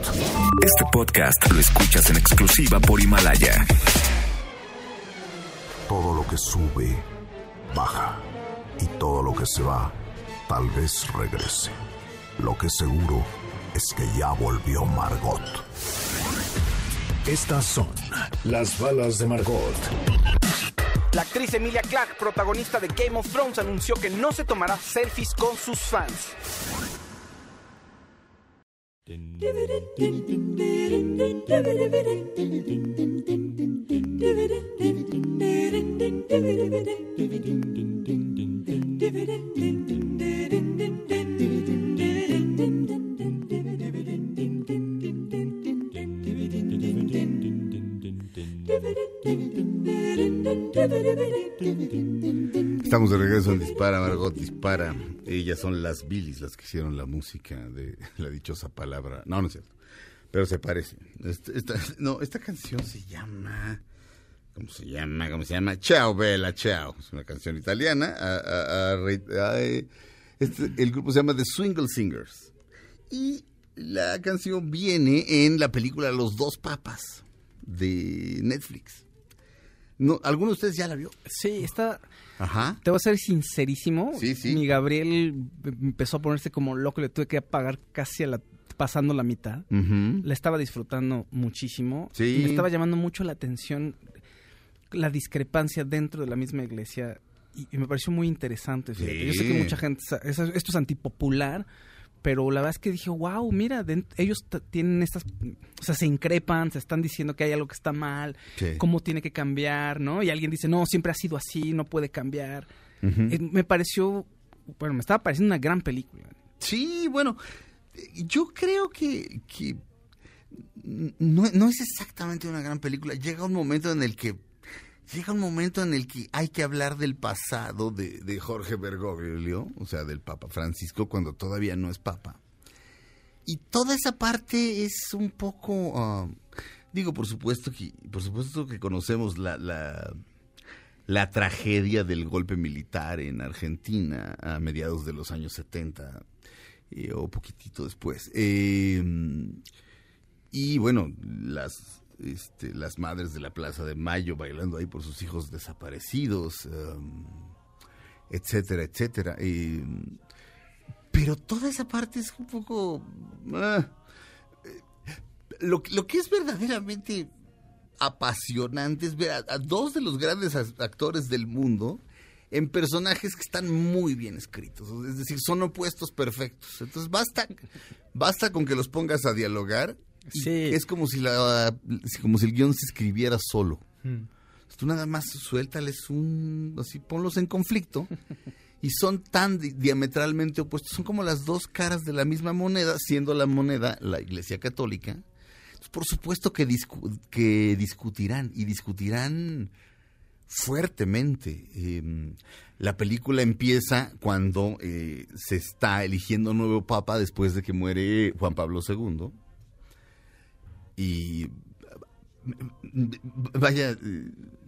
Este podcast lo escuchas en exclusiva por Himalaya. Todo lo que sube, baja. Y todo lo que se va, tal vez regrese. Lo que seguro es que ya volvió Margot. Estas son las balas de Margot. La actriz Emilia Clarke, protagonista de Game of Thrones, anunció que no se tomará selfies con sus fans. Estamos de regreso en Dispara, Margot Dispara. Ellas son las Billys las que hicieron la música de la dichosa palabra. No, no es cierto. Pero se parece. Esta- no, esta canción se llama... ¿Cómo se llama? ¿Cómo se llama? Ciao, Bella, Ciao. Es una canción italiana. Este- el grupo se llama The Swingle Singers. Y la canción viene en la película Los Dos Papas de Netflix. No, ¿Alguno de ustedes ya la vio? Sí, está... Ajá. Te voy a ser sincerísimo. Sí, sí. Mi Gabriel empezó a ponerse como loco, le tuve que apagar casi a la, pasando la mitad. Ujú. La estaba disfrutando muchísimo. Sí. Y me estaba llamando mucho la atención la discrepancia dentro de la misma iglesia. Y, y me pareció muy interesante. fíjate. Yo sé que mucha gente... Esto es antipopular. Pero la verdad es que dije, wow, mira, ellos tienen estas, o sea, se increpan, se están diciendo que hay algo que está mal, Sí. cómo tiene que cambiar, ¿no? Y alguien dice, no, siempre ha sido así, no puede cambiar. Eh, me pareció, bueno, me estaba pareciendo una gran película. Sí, bueno, yo creo que, que no, no es exactamente una gran película. Llega un momento en el que llega un momento en el que hay que hablar del pasado de, Jorge Bergoglio, o sea, del Papa Francisco, cuando todavía no es Papa. Y toda esa parte es un poco, ah, digo, por supuesto que, por supuesto que conocemos la, la, la tragedia del golpe militar en Argentina a mediados de los años 70 eh, o poquitito después. Eh, y bueno, las, este, las madres de la Plaza de Mayo bailando ahí por sus hijos desaparecidos, um, etcétera, etcétera. Eh, pero toda esa parte es un poco... ah, eh, lo, lo que es verdaderamente apasionante es ver a, a dos de los grandes actores del mundo en personajes que están muy bien escritos. Es decir, son opuestos perfectos. Entonces basta, basta con que los pongas a dialogar. Sí. Es como si, la, como si el guion se escribiera solo. Tú nada más suéltales un... Así, ponlos en conflicto. Y son tan di- diametralmente opuestos. Son como las dos caras de la misma moneda, siendo la moneda la Iglesia Católica. Entonces, por supuesto que, discu- que discutirán. Y discutirán fuertemente. Eh, la película empieza cuando eh, se está eligiendo un nuevo papa después de que muere Juan Pablo II. Y vaya,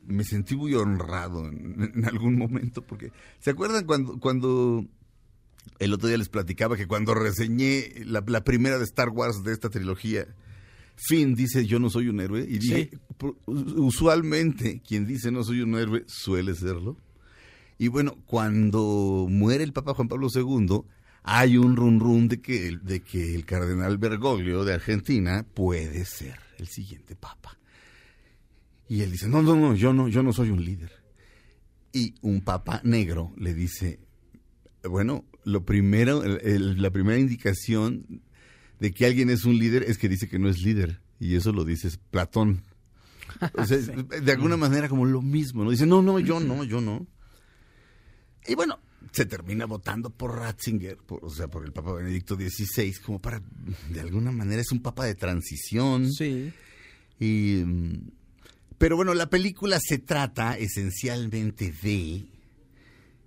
me sentí muy honrado en, en algún momento porque ¿se acuerdan cuando cuando el otro día les platicaba que cuando reseñé la, la primera de Star Wars de esta trilogía Finn dice yo no soy un héroe y dije "Por- usualmente quien dice no soy un héroe suele serlo. Y bueno cuando muere el Papa Juan Pablo II hay un run run de que el- de que el cardenal Bergoglio de Argentina puede ser el siguiente papa y él dice, no, no, no, yo no, yo no soy un líder. Y un papa negro le dice, bueno, lo primero, el- el- la primera indicación de que alguien es un líder es que dice que no es líder. Y eso lo dice Platón. O sea, de alguna manera como lo mismo, ¿no? Dice, no, no, yo no, yo no. Y bueno, se termina votando por Ratzinger, por- o sea, por el Papa Benedicto XVI, como para, de alguna manera, es un papa de transición. Sí. Y, mm, pero bueno, la película se trata esencialmente de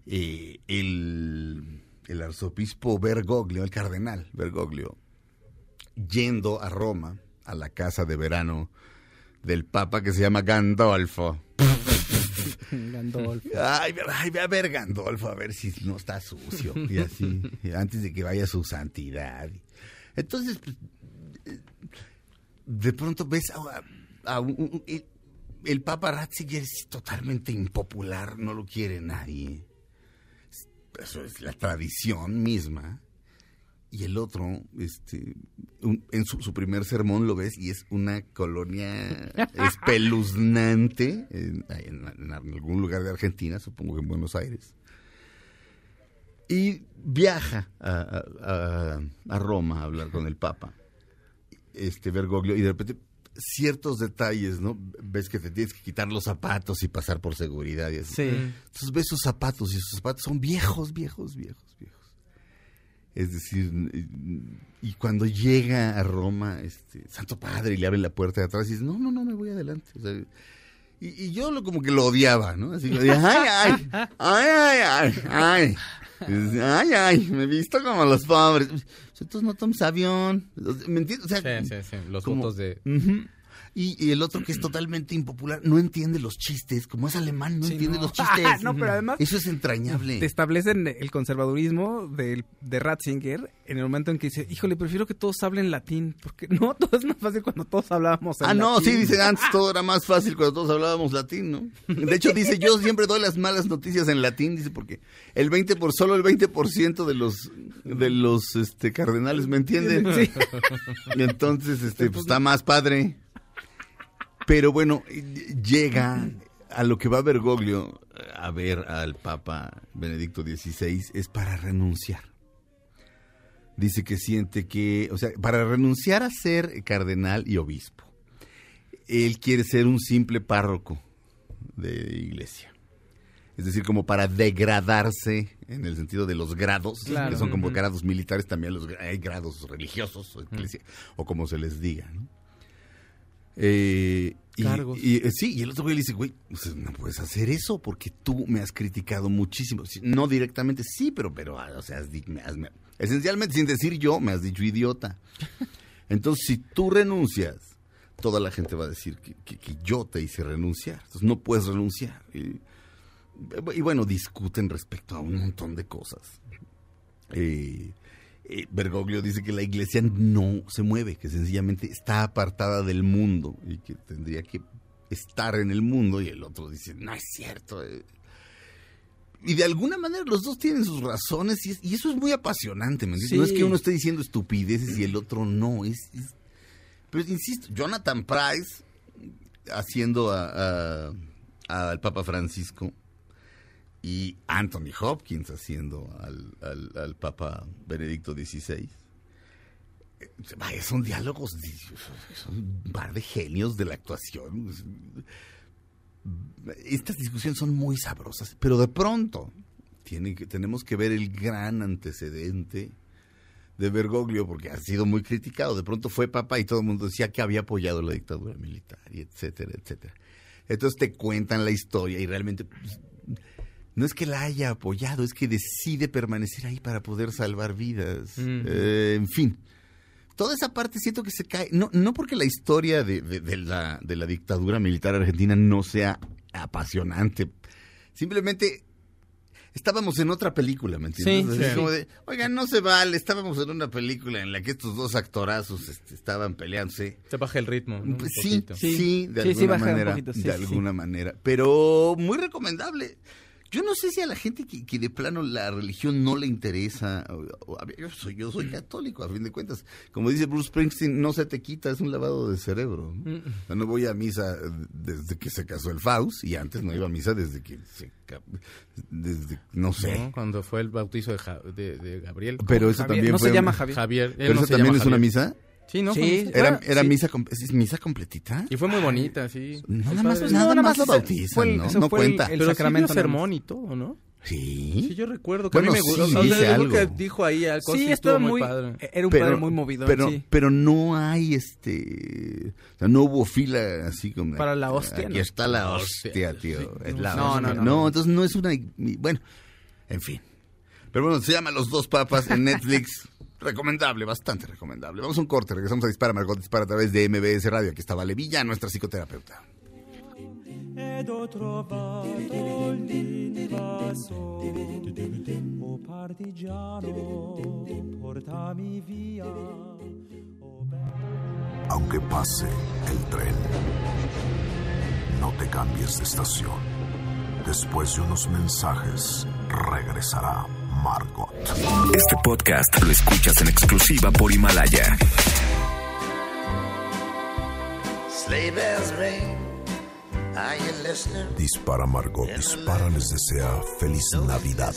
eh, el, el arzobispo Bergoglio, el cardenal Bergoglio, yendo a Roma, a la casa de verano del papa que se llama Gandolfo. Gandolfo. Ay, ay, ve a ver Gandolfo, a ver si no está sucio. Y así, antes de que vaya su santidad. Entonces, pues, de pronto ves a, el, el Papa Ratzinger es totalmente impopular, no lo quiere nadie. Eso es la tradición misma. Y el otro, este, un- en su, su primer sermón lo ves y es una colonia espeluznante en, en- en algún lugar de Argentina, supongo que en Buenos Aires. Y viaja a, a- a- a Roma a hablar con el Papa, este Bergoglio, y de repente ciertos detalles, ¿no? Ves que te tienes que quitar los zapatos y pasar por seguridad y así. Sí. Entonces ves sus zapatos y sus zapatos son viejos, viejos, viejos, viejos. Es decir, y cuando llega a Roma, este, Santo Padre, y le abre la puerta de atrás y dice, no, no, no, me voy adelante. O sea, y, y yo lo, como que lo odiaba, ¿no? Así, decía, ay, ay, ay, ay, ay, ay. Ay, ay, me he visto como los pobres. Nosotros no tomamos avión. ¿Me entiendes? O sea, Sí, sí, sí. Los como- votos de... Y, y el otro que es totalmente impopular, no entiende los chistes, como es alemán, no Sí, entiende no. los chistes. No, pero además- Eso es entrañable. Te establecen el conservadurismo del, de Ratzinger en el momento en que dice, híjole, prefiero que todos hablen latín, porque no, todo es más fácil cuando todos hablábamos en Ah, no, sí, dice, antes todo era más fácil cuando todos hablábamos latín, ¿no? De hecho, dice, yo siempre doy las malas noticias en latín, dice, porque el 20 por, solo el 20% de los, de los, este, cardenales me entienden. Sí. Y entonces, este, pues está más padre. Pero bueno, llega a lo que va Bergoglio a ver al Papa Benedicto XVI es para renunciar. Dice que siente que, o sea, para renunciar a ser cardenal y obispo, él quiere ser un simple párroco de iglesia. Es decir, como para degradarse en el sentido de los grados, Claro. que son como grados militares, también los, hay grados religiosos, o, eclesia- o como se les diga, ¿no? Eh, y, eh, sí, y el otro güey le dice, güey, no puedes hacer eso porque tú me has criticado muchísimo. No directamente, sí, pero, pero, ah, o sea, has di- me has- me- esencialmente sin decir yo, me has dicho idiota. Entonces, si tú renuncias, toda la gente va a decir que, que- que yo te hice renunciar. Entonces, no puedes renunciar. Y, y bueno, discuten respecto a un montón de cosas. Eh, eh, Bergoglio dice que la iglesia no se mueve, que sencillamente está apartada del mundo y que tendría que estar en el mundo. Y el otro dice, no es cierto. eh". Y de alguna manera los dos tienen sus razones y, es- y eso es muy apasionante. ¿me entiendes? No es que uno esté diciendo estupideces y el otro no. Es, es- Pero insisto, Jonathan Price haciendo a- a- al Papa Francisco y Anthony Hopkins haciendo al, al- Papa Benedicto XVI. Eh, Vaya, son diálogos, di- son un par de genios de la actuación. Estas discusiones son muy sabrosas, pero de pronto tienen que, tenemos que ver el gran antecedente de Bergoglio, porque ha sido muy criticado. De pronto fue papa y todo el mundo decía que había apoyado la dictadura militar, etcétera, etcétera. Entonces te cuentan la historia y realmente pues, no es que la haya apoyado, es que decide permanecer ahí para poder salvar vidas. Mm. Eh, en fin, toda esa parte siento que se cae. No, no porque la historia de, de- de la, de la dictadura militar argentina no sea apasionante. Simplemente estábamos en otra película, ¿me entiendes? Sí, sí. como de, oigan, no se vale, estábamos en una película en la que estos dos actorazos este, estaban peleándose. Se baja el ritmo. ¿no? Un sí, sí, Sí. de Sí, alguna sí baja un manera. poquito, sí, de sí. alguna manera. Pero muy recomendable. Yo no sé si a la gente que, que de plano la religión no le interesa. o- o- yo soy yo soy católico, a fin de cuentas. Como dice Bruce Springsteen, no se te quita, es un lavado de cerebro. ¿no? Voy a misa desde que se casó el Faust y antes no iba a misa desde que se... Desde, no sé. ¿no? Cuando fue el bautizo de, Ja- de- de Gabriel. Pero eso Javier, también no fue... se llama Javier. Javier. ¿Pero no eso también es una misa? Sí, ¿no? Sí. ¿Era, era sí. misa, com- ¿es misa completita? Y fue muy bonita, sí. Nada Está más, padre. nada nada más lo bautizan, fue el- ¿no? No fue el- cuenta. el Pero sí sacramento nada sermón y todo, ¿no? Sí. Sí, yo recuerdo que Bueno, a mí me gustó. sí, o sea, dice algo que dijo ahí al Sí, estaba muy, era un padre muy movido. pero, sí. pero no hay este, o sea, no hubo fila así como Para la hostia, Aquí ¿no? está la hostia, tío. sí. es la No, hostia. no, no. entonces no es una, bueno, en fin. Pero bueno, se llama Los Dos Papas en Netflix. Recomendable, bastante recomendable. Vamos a un corte, regresamos a Dispara Margot Dispara a través de MBS Radio. Aquí está Vale Villa, nuestra psicoterapeuta. ed ho trovato l'invaso o partigiano portami via o Aunque pase el tren, no te cambies de estación. Después de unos mensajes, regresará Margot. Este podcast lo escuchas en exclusiva por Himalaya. Dispara Margot, dispara les desea feliz Navidad.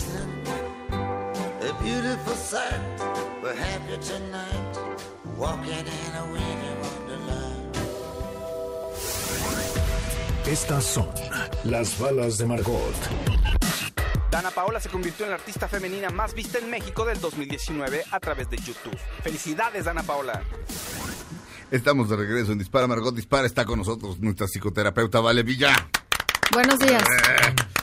Estas son las balas de Margot. Dana Paola se convirtió en la artista femenina más vista en México del 2019 a través de YouTube. Felicidades, Dana Paola. Estamos de regreso en Dispara Margot Dispara. Está con nosotros nuestra psicoterapeuta Vale Villa. Buenos días.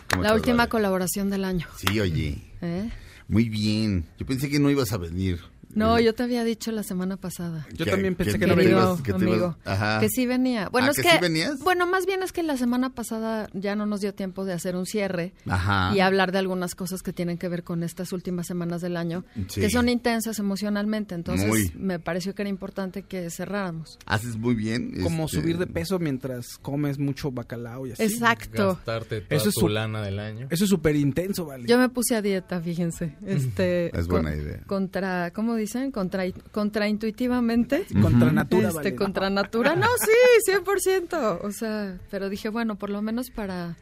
¿Cómo La estás, última Vale? colaboración del año. Sí, oye. ¿eh? Muy bien. Yo pensé que no ibas a venir. No, yo te había dicho la semana pasada. Yo también pensé que no venía. que ibas- amigo, ajá. que sí venía. Bueno, Ah, es ¿que que, sí venías? bueno, más bien es que la semana pasada ya no nos dio tiempo de hacer un cierre Ajá. y hablar de algunas cosas que tienen que ver con estas últimas semanas del año, Sí. que son intensas emocionalmente. Entonces, Muy. me pareció que era importante que cerráramos. Haces muy bien. Como este, subir de peso mientras comes mucho bacalao y así. Exacto. Gastarte toda Eso es tu su- lana del año. Eso es súper intenso, ¿vale? Yo me puse a dieta, fíjense. Este, Es buena idea. Contra, ¿cómo dicen? Contra, contraintuitivamente. Contra natura, Este, vale. contra natura. No, sí, 100%. O sea, pero dije, bueno, por lo menos para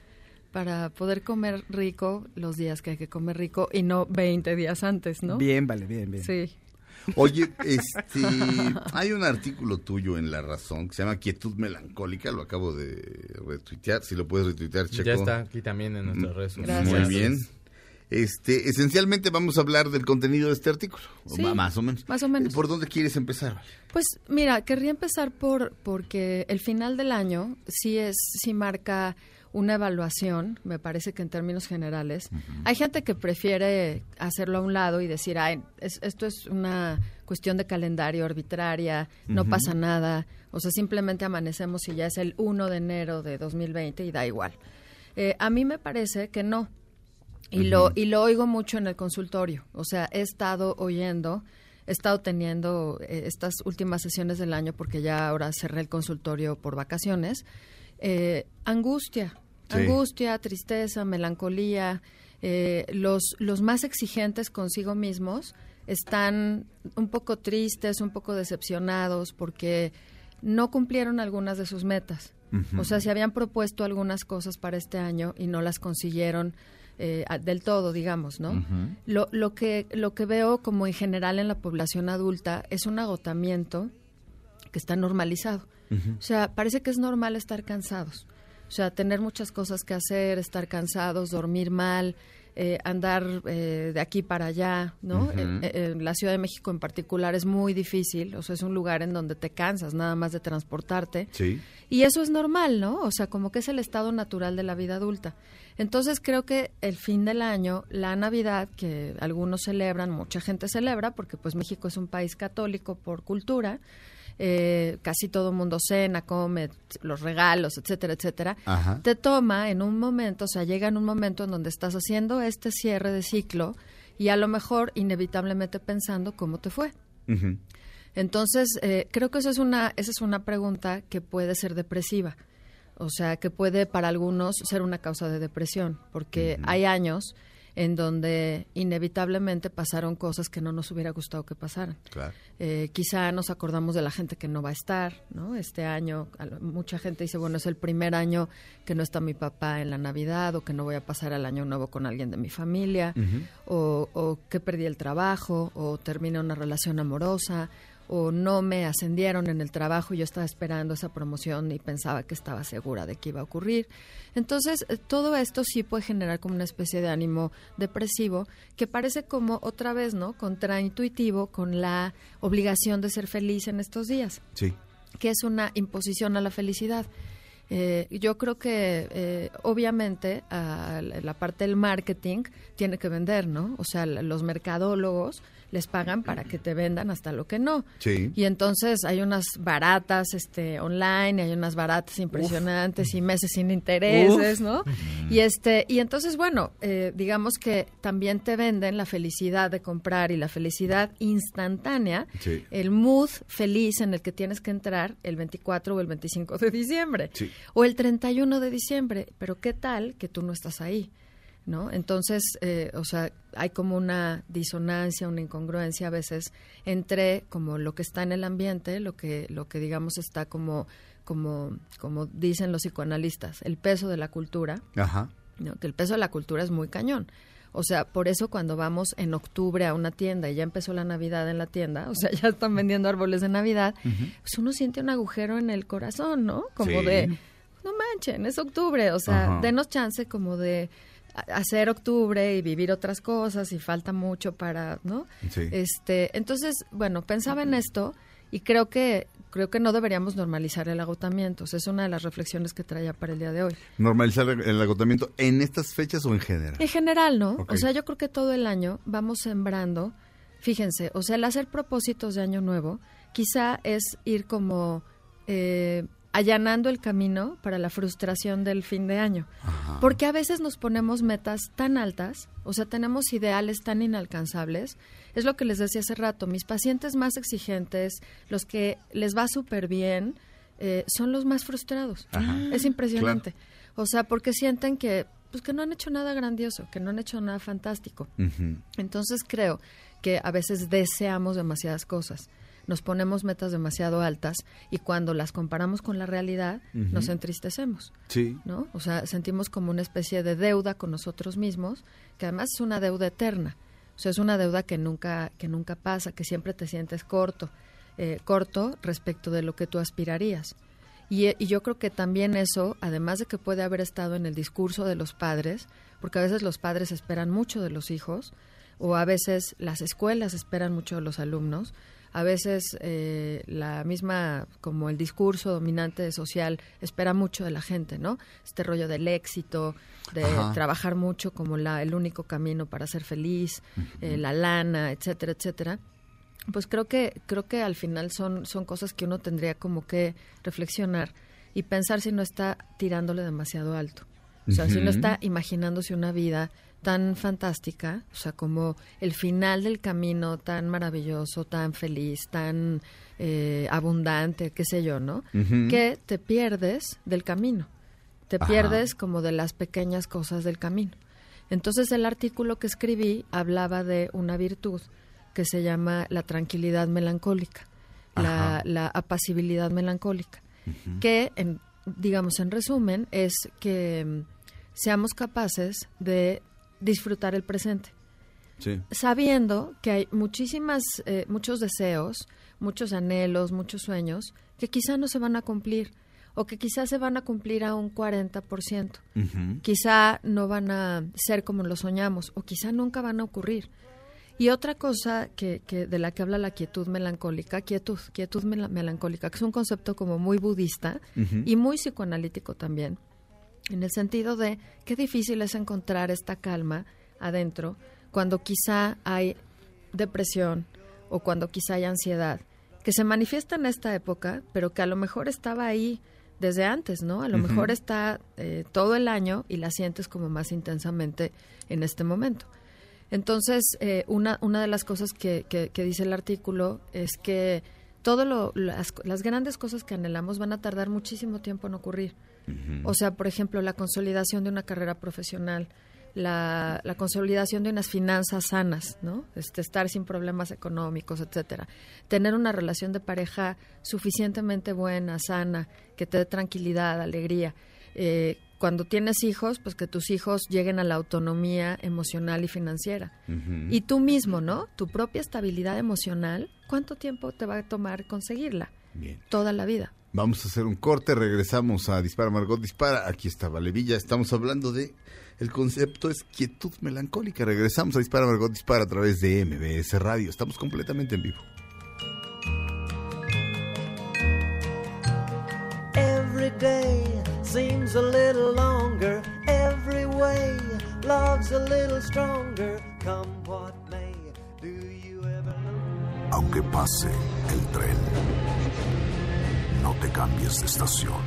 para poder comer rico los días que hay que comer rico y no 20 días antes, ¿no? Bien, vale, bien, bien. Sí. Oye, este, hay un artículo tuyo en La Razón que se llama Quietud Melancólica, lo acabo de retuitear, si lo puedes retuitear, Checo. Ya está aquí también en nuestras redes sociales. Gracias. Muy bien. Este, esencialmente vamos a hablar del contenido de este artículo, Sí, más o menos. más o menos. ¿Por dónde quieres empezar? Pues mira, querría empezar por porque el final del año sí es sí marca una evaluación, me parece que en términos generales. Hay gente que prefiere hacerlo a un lado y decir, Ay, es- esto es una cuestión de calendario arbitraria, no pasa nada, o sea, simplemente amanecemos y ya es el 1 de enero de 2020 y da igual. Eh, a mí me parece que no. Y, lo, y lo oigo mucho en el consultorio. O sea, he estado oyendo, he estado teniendo eh, estas últimas sesiones del año, porque ya ahora cerré el consultorio por vacaciones. eh, angustia, Sí. angustia, tristeza, melancolía. eh, los, los más exigentes consigo mismos están un poco tristes, un poco decepcionados, porque no cumplieron algunas de sus metas. O sea, se habían propuesto algunas cosas para este año y no las consiguieron eh, del todo, digamos, ¿no? lo, lo, que, lo que veo como en general en la población adulta es un agotamiento que está normalizado. O sea, parece que es normal estar cansados. O sea, tener muchas cosas que hacer, estar cansados, dormir mal, eh, andar eh, de aquí para allá, ¿no? Ujú. Eh, eh, la Ciudad de México en particular es muy difícil, o sea, es un lugar en donde te cansas nada más de transportarte. Sí. Y eso es normal, ¿no? O sea, como que es el estado natural de la vida adulta. Entonces creo que el fin del año, la Navidad, que algunos celebran, mucha gente celebra, porque pues México es un país católico por cultura, eh, casi todo el mundo cena, come, los regalos, etcétera, etcétera, Ajá. te toma en un momento, o sea, llega en un momento en donde estás haciendo este cierre de ciclo y a lo mejor inevitablemente pensando cómo te fue. Entonces, eh, creo que esa es, una, esa es una pregunta que puede ser depresiva. O sea, que puede para algunos ser una causa de depresión, porque hay años en donde inevitablemente pasaron cosas que no nos hubiera gustado que pasaran. Claro. Eh, quizá nos acordamos de la gente que no va a estar, ¿no? Este año, mucha gente dice, bueno, es el primer año que no está mi papá en la Navidad o que no voy a pasar el año nuevo con alguien de mi familia o, o que perdí el trabajo o terminé una relación amorosa o no me ascendieron en el trabajo y yo estaba esperando esa promoción y pensaba que estaba segura de que iba a ocurrir. Entonces, eh, todo esto sí puede generar como una especie de ánimo depresivo que parece como otra vez, ¿no? Contraintuitivo con la obligación de ser feliz en estos días Sí. que es una imposición a la felicidad. Eh, yo creo que eh, obviamente a la parte del marketing tiene que vender, ¿no? O sea, los mercadólogos les pagan para que te vendan hasta lo que no. Sí. Y entonces hay unas baratas este online, hay unas baratas impresionantes y meses sin intereses, ¿no? Y este y entonces bueno, eh, digamos que también te venden la felicidad de comprar y la felicidad instantánea, Sí. el mood feliz en el que tienes que entrar el 24 o el 25 de diciembre Sí. o el 31 de diciembre, pero qué tal que tú no estás ahí. ¿No? Entonces, eh, o sea, hay como una disonancia, una incongruencia a veces entre como lo que está en el ambiente, lo que, lo que digamos está como, como, como dicen los psicoanalistas, el peso de la cultura, Ajá. ¿no? que el peso de la cultura es muy cañón. O sea, por eso cuando vamos en octubre a una tienda y ya empezó la Navidad en la tienda, o sea, ya están vendiendo árboles de Navidad, pues uno siente un agujero en el corazón, ¿no? Como Sí. de, no manchen, es octubre, o sea, Ajá. denos chance como de hacer octubre y vivir otras cosas y falta mucho para, ¿no? Sí. Este, entonces, bueno, pensaba en esto Y creo que creo que no deberíamos normalizar el agotamiento. O sea, es una de las reflexiones que traía para el día de hoy. Normalizar el agotamiento en estas fechas o en general. En general, ¿no? O sea, yo creo que todo el año vamos sembrando. Fíjense, o sea, el hacer propósitos de año nuevo quizá es ir como eh, allanando el camino para la frustración del fin de año. Porque a veces nos ponemos metas tan altas, o sea, tenemos ideales tan inalcanzables. Es lo que les decía hace rato, mis pacientes más exigentes, los que les va súper bien, eh, son los más frustrados. Ajá. Es impresionante. O sea, porque sienten que, pues, que no han hecho nada grandioso, que no han hecho nada fantástico. Entonces creo que a veces deseamos demasiadas cosas. Nos ponemos metas demasiado altas y cuando las comparamos con la realidad nos entristecemos. Sí. ¿no? O sea, sentimos como una especie de deuda con nosotros mismos, que además es una deuda eterna. O sea, es una deuda que nunca, que nunca pasa, que siempre te sientes corto, eh, corto respecto de lo que tú aspirarías. Y, y yo creo que también eso, además de que puede haber estado en el discurso de los padres, porque a veces los padres esperan mucho de los hijos, o a veces las escuelas esperan mucho de los alumnos, a veces eh, la misma, como el discurso dominante social, espera mucho de la gente, ¿no? Este rollo del éxito, de Ajá. trabajar mucho como la, el único camino para ser feliz, eh, la lana, etcétera, etcétera. Pues creo que, creo que al final son, son cosas que uno tendría como que reflexionar y pensar si no está tirándole demasiado alto. O sea, si no está imaginándose una vida tan fantástica, o sea, como el final del camino tan maravilloso, tan feliz, tan eh, abundante, qué sé yo, ¿no? Que te pierdes del camino, te Ajá. pierdes como de las pequeñas cosas del camino. Entonces el artículo que escribí hablaba de una virtud que se llama la tranquilidad melancólica, la, la apacibilidad melancólica, que, en, digamos, en resumen, es que mm, seamos capaces de disfrutar el presente Sí. sabiendo que hay muchísimas, eh, muchos deseos, muchos anhelos, muchos sueños que quizá no se van a cumplir o que quizá se van a cumplir a un 40%. Quizá no van a ser como lo soñamos o quizá nunca van a ocurrir. Y otra cosa que, que de la que habla la quietud melancólica, quietud, quietud mela- melancólica, que es un concepto como muy budista y muy psicoanalítico también, en el sentido de qué difícil es encontrar esta calma adentro cuando quizá hay depresión o cuando quizá hay ansiedad, que se manifiesta en esta época, pero que a lo mejor estaba ahí desde antes, ¿no? A lo mejor está eh, todo el año y la sientes como más intensamente en este momento. Entonces, eh, una, una de las cosas que, que- que dice el artículo es que todo lo, las, las grandes cosas que anhelamos van a tardar muchísimo tiempo en ocurrir. O sea, por ejemplo, la consolidación de una carrera profesional, la, la consolidación de unas finanzas sanas, ¿no? Este, estar sin problemas económicos, etcétera. Tener una relación de pareja suficientemente buena, sana, que te dé tranquilidad, alegría. Eh, cuando tienes hijos, pues que tus hijos lleguen a la autonomía emocional y financiera. Y tú mismo, ¿no? Tu propia estabilidad emocional, ¿cuánto tiempo te va a tomar conseguirla? Bien. Toda la vida. Vamos a hacer un corte, regresamos a Dispara Margot Dispara. Aquí está Valevilla, estamos hablando de el concepto es quietud melancólica. Regresamos a Dispara Margot Dispara a través de MBS Radio. Estamos completamente en vivo. Every day seems a little longer. Every way love's a little stronger. Come what may, do you ever know? Aunque pase el tren, no te cambies de estación.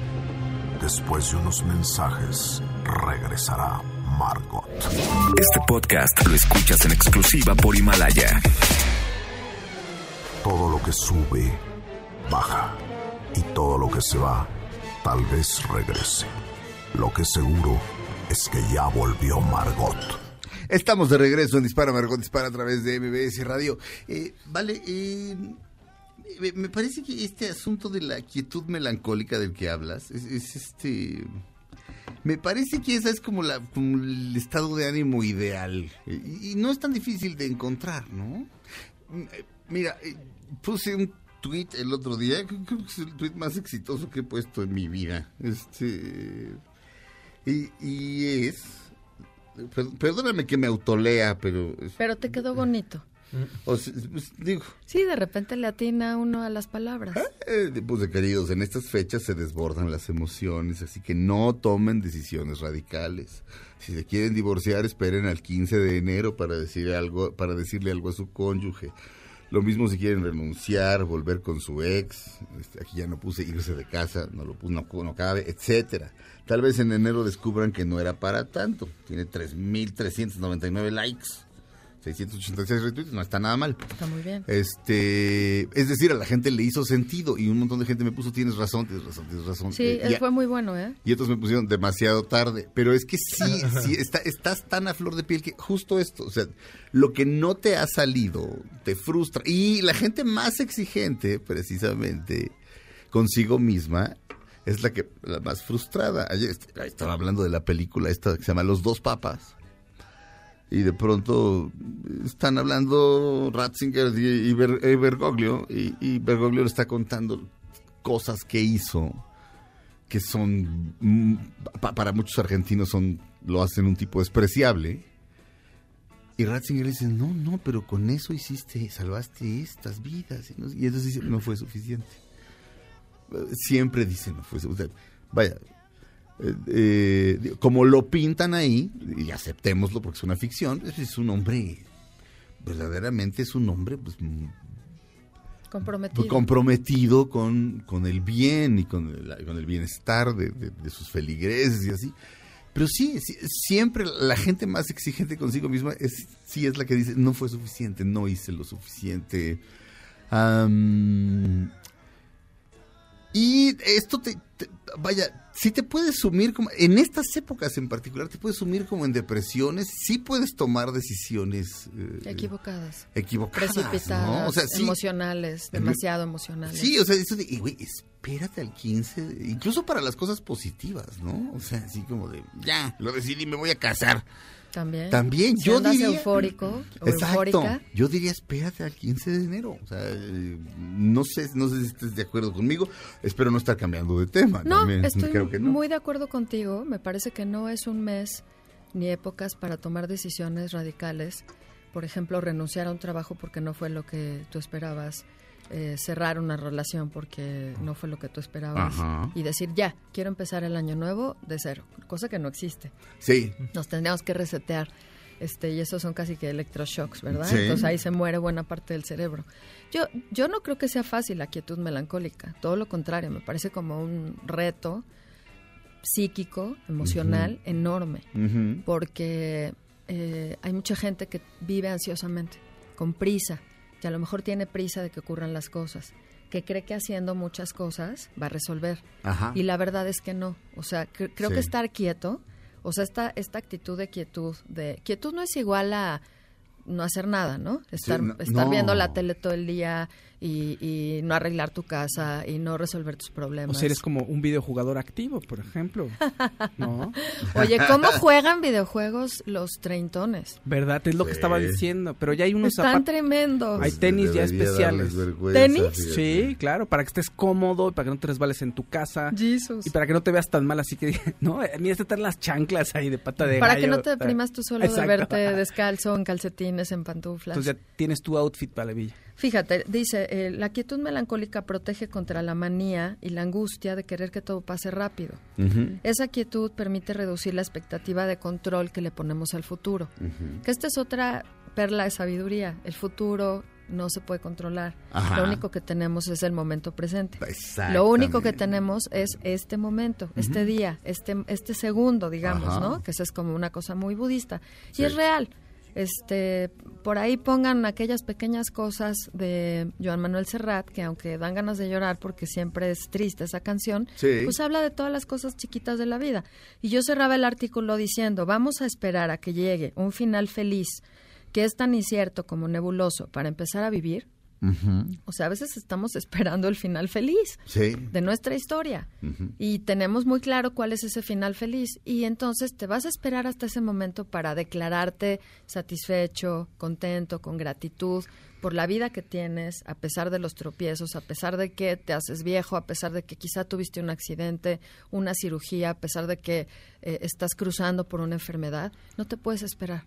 Después de unos mensajes, regresará Margot. Este podcast lo escuchas en exclusiva por Himalaya. Todo lo que sube, baja. Y todo lo que se va, tal vez regrese. Lo que seguro es que ya volvió Margot. Estamos de regreso en Dispara Margot Dispara a través de MBS Radio. Eh, vale, eh, me- parece que este asunto de la quietud melancólica del que hablas es, es este... Me parece que esa es como, la, como el estado de ánimo ideal. Y, no es tan difícil de encontrar, ¿no? Mira, eh, puse un tweet el otro día, creo que es el tweet más exitoso que he puesto en mi vida. Este... Y, y es... per- Perdóname que me autolea, pero... Pero te quedó bonito. O sea, pues, digo, Sí, de repente le atina uno a las palabras. eh, pues de queridos, en estas fechas se desbordan las emociones, así que no tomen decisiones radicales. Si se quieren divorciar, esperen al 15 de enero para decir algo, para decirle algo a su cónyuge. Lo mismo si quieren renunciar, volver con su ex, este, aquí ya no puse irse de casa, no lo puse, no, no cabe, etcétera. Tal vez en enero descubran que no era para tanto. Tiene 3.399 likes, 686 retweets, no está nada mal. Está muy bien. Este, es decir, a la gente le hizo sentido y un montón de gente me puso, tienes razón, tienes razón, tienes razón. Sí, Eh, a- fue muy bueno, ¿eh? y otros me pusieron demasiado tarde. Pero es que sí, sí, está, estás tan a flor de piel que justo esto, o sea, lo que no te ha salido te frustra. Y la gente más exigente, precisamente, consigo misma, es la que la más frustrada. Ayer est- estaba hablando de la película esta que se llama Los dos papas. Y de pronto están hablando Ratzinger y, y Ber- y Bergoglio, y, Bergoglio le está contando cosas que hizo que son mm, pa- para muchos argentinos son lo hacen un tipo despreciable. Y Ratzinger le dice no no pero con eso hiciste salvaste estas vidas y, entonces dice no fue suficiente siempre dice no fue suficiente vaya eh, eh, como lo pintan ahí y aceptémoslo porque es una ficción es- es un hombre verdaderamente es un hombre pues mm, Comprometido. comprometido con, con el bien y con el, con el bienestar de, de- de sus feligreses y así. Pero sí, sí, siempre la gente más exigente consigo misma es, sí es la que dice, no fue suficiente, no hice lo suficiente. Y esto te, te- vaya, sí te puedes sumir como, en estas épocas en particular, te puedes sumir como en depresiones, sí puedes tomar decisiones eh, Equivocadas. equivocadas, Precipitadas. ¿no? O sea, sí, Emocionales. Demasiado emocionales. Sí, o sea, eso de, y, güey, espérate al 15, incluso para las cosas positivas, ¿no? O sea, así como de, ya, lo decidí, me voy a casar. También. También, Si yo diría... eufórico Exacto. eufórica. Yo diría, espérate al 15 de enero. O sea, eh, no sé, no sé si estés de acuerdo conmigo. Espero no estar cambiando de tema. No, también, estoy creo que no. muy de acuerdo contigo. Me parece que no es un mes ni épocas para tomar decisiones radicales. Por ejemplo, renunciar a un trabajo porque no fue lo que tú esperabas. Eh, cerrar una relación porque no fue lo que tú esperabas. Ajá. Y decir, ya, quiero empezar el año nuevo de cero. Cosa que no existe. Sí, Nos tendríamos que resetear. Este, y esos son casi que electroshocks, ¿verdad? Sí. Entonces ahí se muere buena parte del cerebro. Yo, yo no creo que sea fácil la quietud melancólica, todo lo contrario, me parece como un reto psíquico, emocional, enorme, porque eh, hay mucha gente que vive ansiosamente, con prisa, que a lo mejor tiene prisa de que ocurran las cosas, que cree que haciendo muchas cosas va a resolver. Ajá. Y la verdad es que no. O sea, cre- creo Sí. que estar quieto, o sea, esta, esta actitud de quietud, de quietud no es igual a no hacer nada, ¿no? Estar, no- estar no. viendo la tele todo el día y, y no arreglar tu casa y no resolver tus O problemas. si eres como un videojugador activo, por ejemplo. ¿No? Oye, ¿cómo juegan videojuegos los treintones? ¿Verdad? Es lo que estaba diciendo. Pero ya hay unos Están zapatos. tremendos. Hay tenis ya especiales. ¿Tenis? fíjate. Sí, claro, para que estés cómodo, para que no te resbales en tu casa. Jesus. Y para que no te veas tan mal, así que, ¿no? Ni es estar las chanclas ahí de pata de Para que gallo. no te deprimas tú solo Exacto. de verte descalzo, en calcetines, en pantuflas. Entonces ya tienes tu outfit para la villa. Fíjate, dice, eh, la quietud melancólica protege contra la manía y la angustia de querer que todo pase rápido. Esa quietud permite reducir la expectativa de control que le ponemos al futuro. Que esta es otra perla de sabiduría. El futuro no se puede controlar. Ajá. Lo único que tenemos es el momento presente. Lo único que tenemos es este momento, este día, este, este segundo, digamos, Ajá. ¿no? Que esa es como una cosa muy budista. Y es real. Este, por ahí pongan aquellas pequeñas cosas de Joan Manuel Serrat, que aunque dan ganas de llorar porque siempre es triste esa canción, Sí. pues habla de todas las cosas chiquitas de la vida. Y yo cerraba el artículo diciendo, vamos a esperar a que llegue un final feliz, que es tan incierto como nebuloso, para empezar a vivir. O sea, a veces estamos esperando el final feliz Sí. de nuestra historia y tenemos muy claro cuál es ese final feliz y entonces te vas a esperar hasta ese momento para declararte satisfecho, contento, con gratitud por la vida que tienes, a pesar de los tropiezos, a pesar de que te haces viejo, a pesar de que quizá tuviste un accidente, una cirugía, a pesar de que eh, estás cruzando por una enfermedad, no te puedes esperar,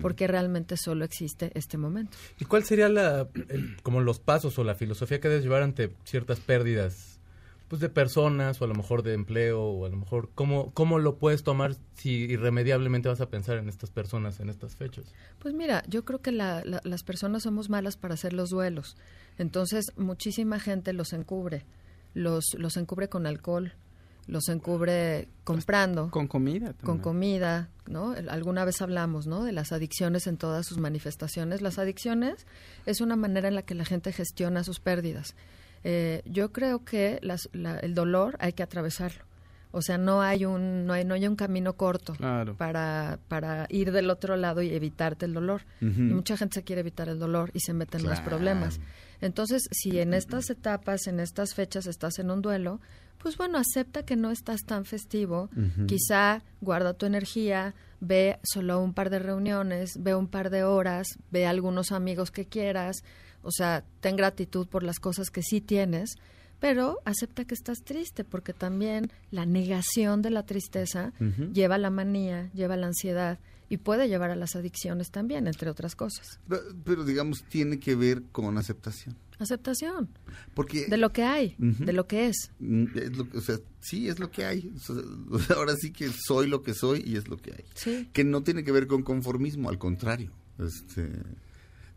porque realmente solo existe este momento. ¿Y cuál sería la, el- como los pasos o la filosofía que debes llevar ante ciertas pérdidas pues de personas o a lo mejor de empleo o a lo mejor cómo, cómo lo puedes tomar si irremediablemente vas a pensar en estas personas en estas fechas? Pues mira, yo creo que la- la- las personas somos malas para hacer los duelos. Entonces, muchísima gente los encubre. Los, los encubre con alcohol, los encubre comprando. Con comida. Con comida, ¿no? Alguna vez hablamos, ¿no? De las adicciones en todas sus manifestaciones. Las adicciones es una manera en la que la gente gestiona sus pérdidas. Eh, yo creo que las- la- el dolor hay que atravesarlo. O sea, no hay un no hay, no hay un camino corto Claro. para, para ir del otro lado y evitarte el dolor. Y mucha gente se quiere evitar el dolor y se mete en Claro. problemas. Entonces, si en estas etapas, en estas fechas estás en un duelo, pues bueno, acepta que no estás tan festivo. Quizá guarda tu energía, ve solo un par de reuniones, ve un par de horas, ve algunos amigos que quieras. O sea, ten gratitud por las cosas que sí tienes, pero acepta que estás triste, porque también la negación de la tristeza lleva a la manía, lleva a la ansiedad y puede llevar a las adicciones también, entre otras cosas. Pero, pero, digamos, tiene que ver con aceptación. Aceptación Porque... de lo que hay, de lo que es. Mm, es lo que- o sea, sí, es lo que hay. O sea, ahora sí que soy lo que soy y es lo que hay. Sí. Que no tiene que ver con conformismo, al contrario. Este,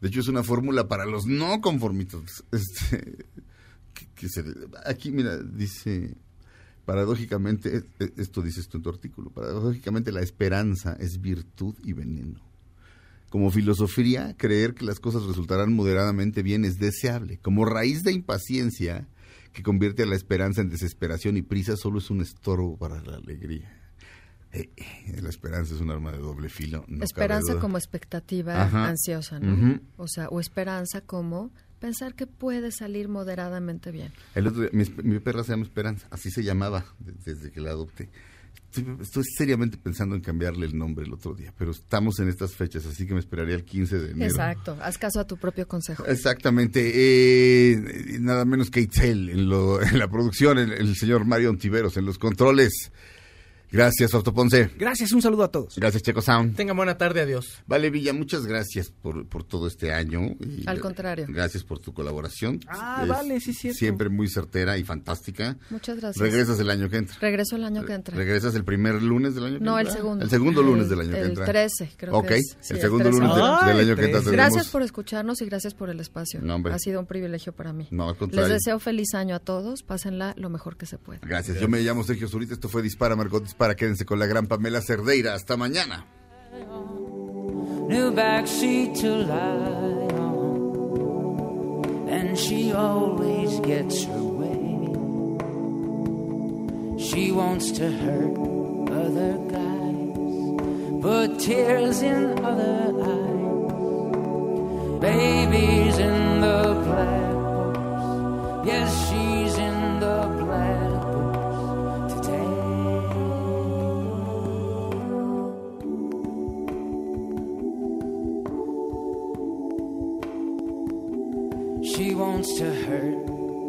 de hecho, es una fórmula para los no conformistas. Este, que- se- aquí, mira, dice, paradójicamente, eh, eh, esto dices tú en tu artículo, paradójicamente la esperanza es virtud y veneno. Como filosofía, creer que las cosas resultarán moderadamente bien es deseable. Como raíz de impaciencia que convierte a la esperanza en desesperación y prisa, solo es un estorbo para la alegría. Eh, eh, la esperanza es un arma de doble filo. no esperanza como expectativa Ajá. ansiosa, ¿no? O sea, o esperanza como pensar que puede salir moderadamente bien. El otro día, mi, perra se llama Esperanza, así se llamaba de- desde que la adopté. Estoy, estoy seriamente pensando en cambiarle el nombre el otro día, pero estamos en estas fechas, así que me esperaría el 15 de enero. Exacto, haz caso a tu propio consejo. Exactamente. eh, nada menos que Itzel en, lo- en la producción, el, el señor Mario Ontiveros en los controles. Gracias, Fausto Ponce. Gracias, un saludo a todos. Gracias, Checo Sound. Tengan buena tarde, adiós. Vale, Villa, muchas gracias por, por todo este año. y Al contrario. Gracias por tu colaboración. Ah, Es vale, sí, cierto. Siempre muy certera y fantástica. Muchas gracias. Regresas el año que entra. Regreso el año que entra. ¿Regresas el primer lunes del año que No, el entra? segundo. El segundo lunes del año El que entra. 13, creo Ok, que es. Sí, el el segundo 13. lunes del, Ay, del año que entra 13. tenemos... Gracias por escucharnos y gracias por el espacio. No, hombre. ha sido un privilegio para mí. No, al Les contrario. deseo feliz año a todos. Pásenla lo mejor que se pueda. Gracias. Yo me llamo Sergio Zurita. Esto fue Dispara, Margot Dispara. Quédense con la gran Pamela Cerdeira. Hasta mañana. new backseat to lie on, and she always gets her way. She wants to hurt other guys, put tears in other eyes. Baby's in the black box, yes, she's wants to hurt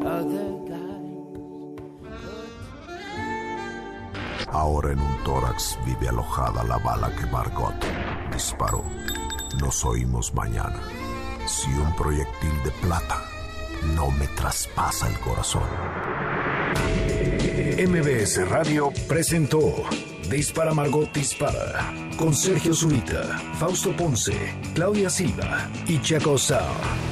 other guys. Ahora en un tórax vive alojada la bala que Margot disparó. Nos oímos mañana. Si un proyectil de plata no me traspasa el corazón. MBS Radio presentó Dispara Margot Dispara con Sergio Zurita, Fausto Ponce, Claudia Silva y Chaco Sao.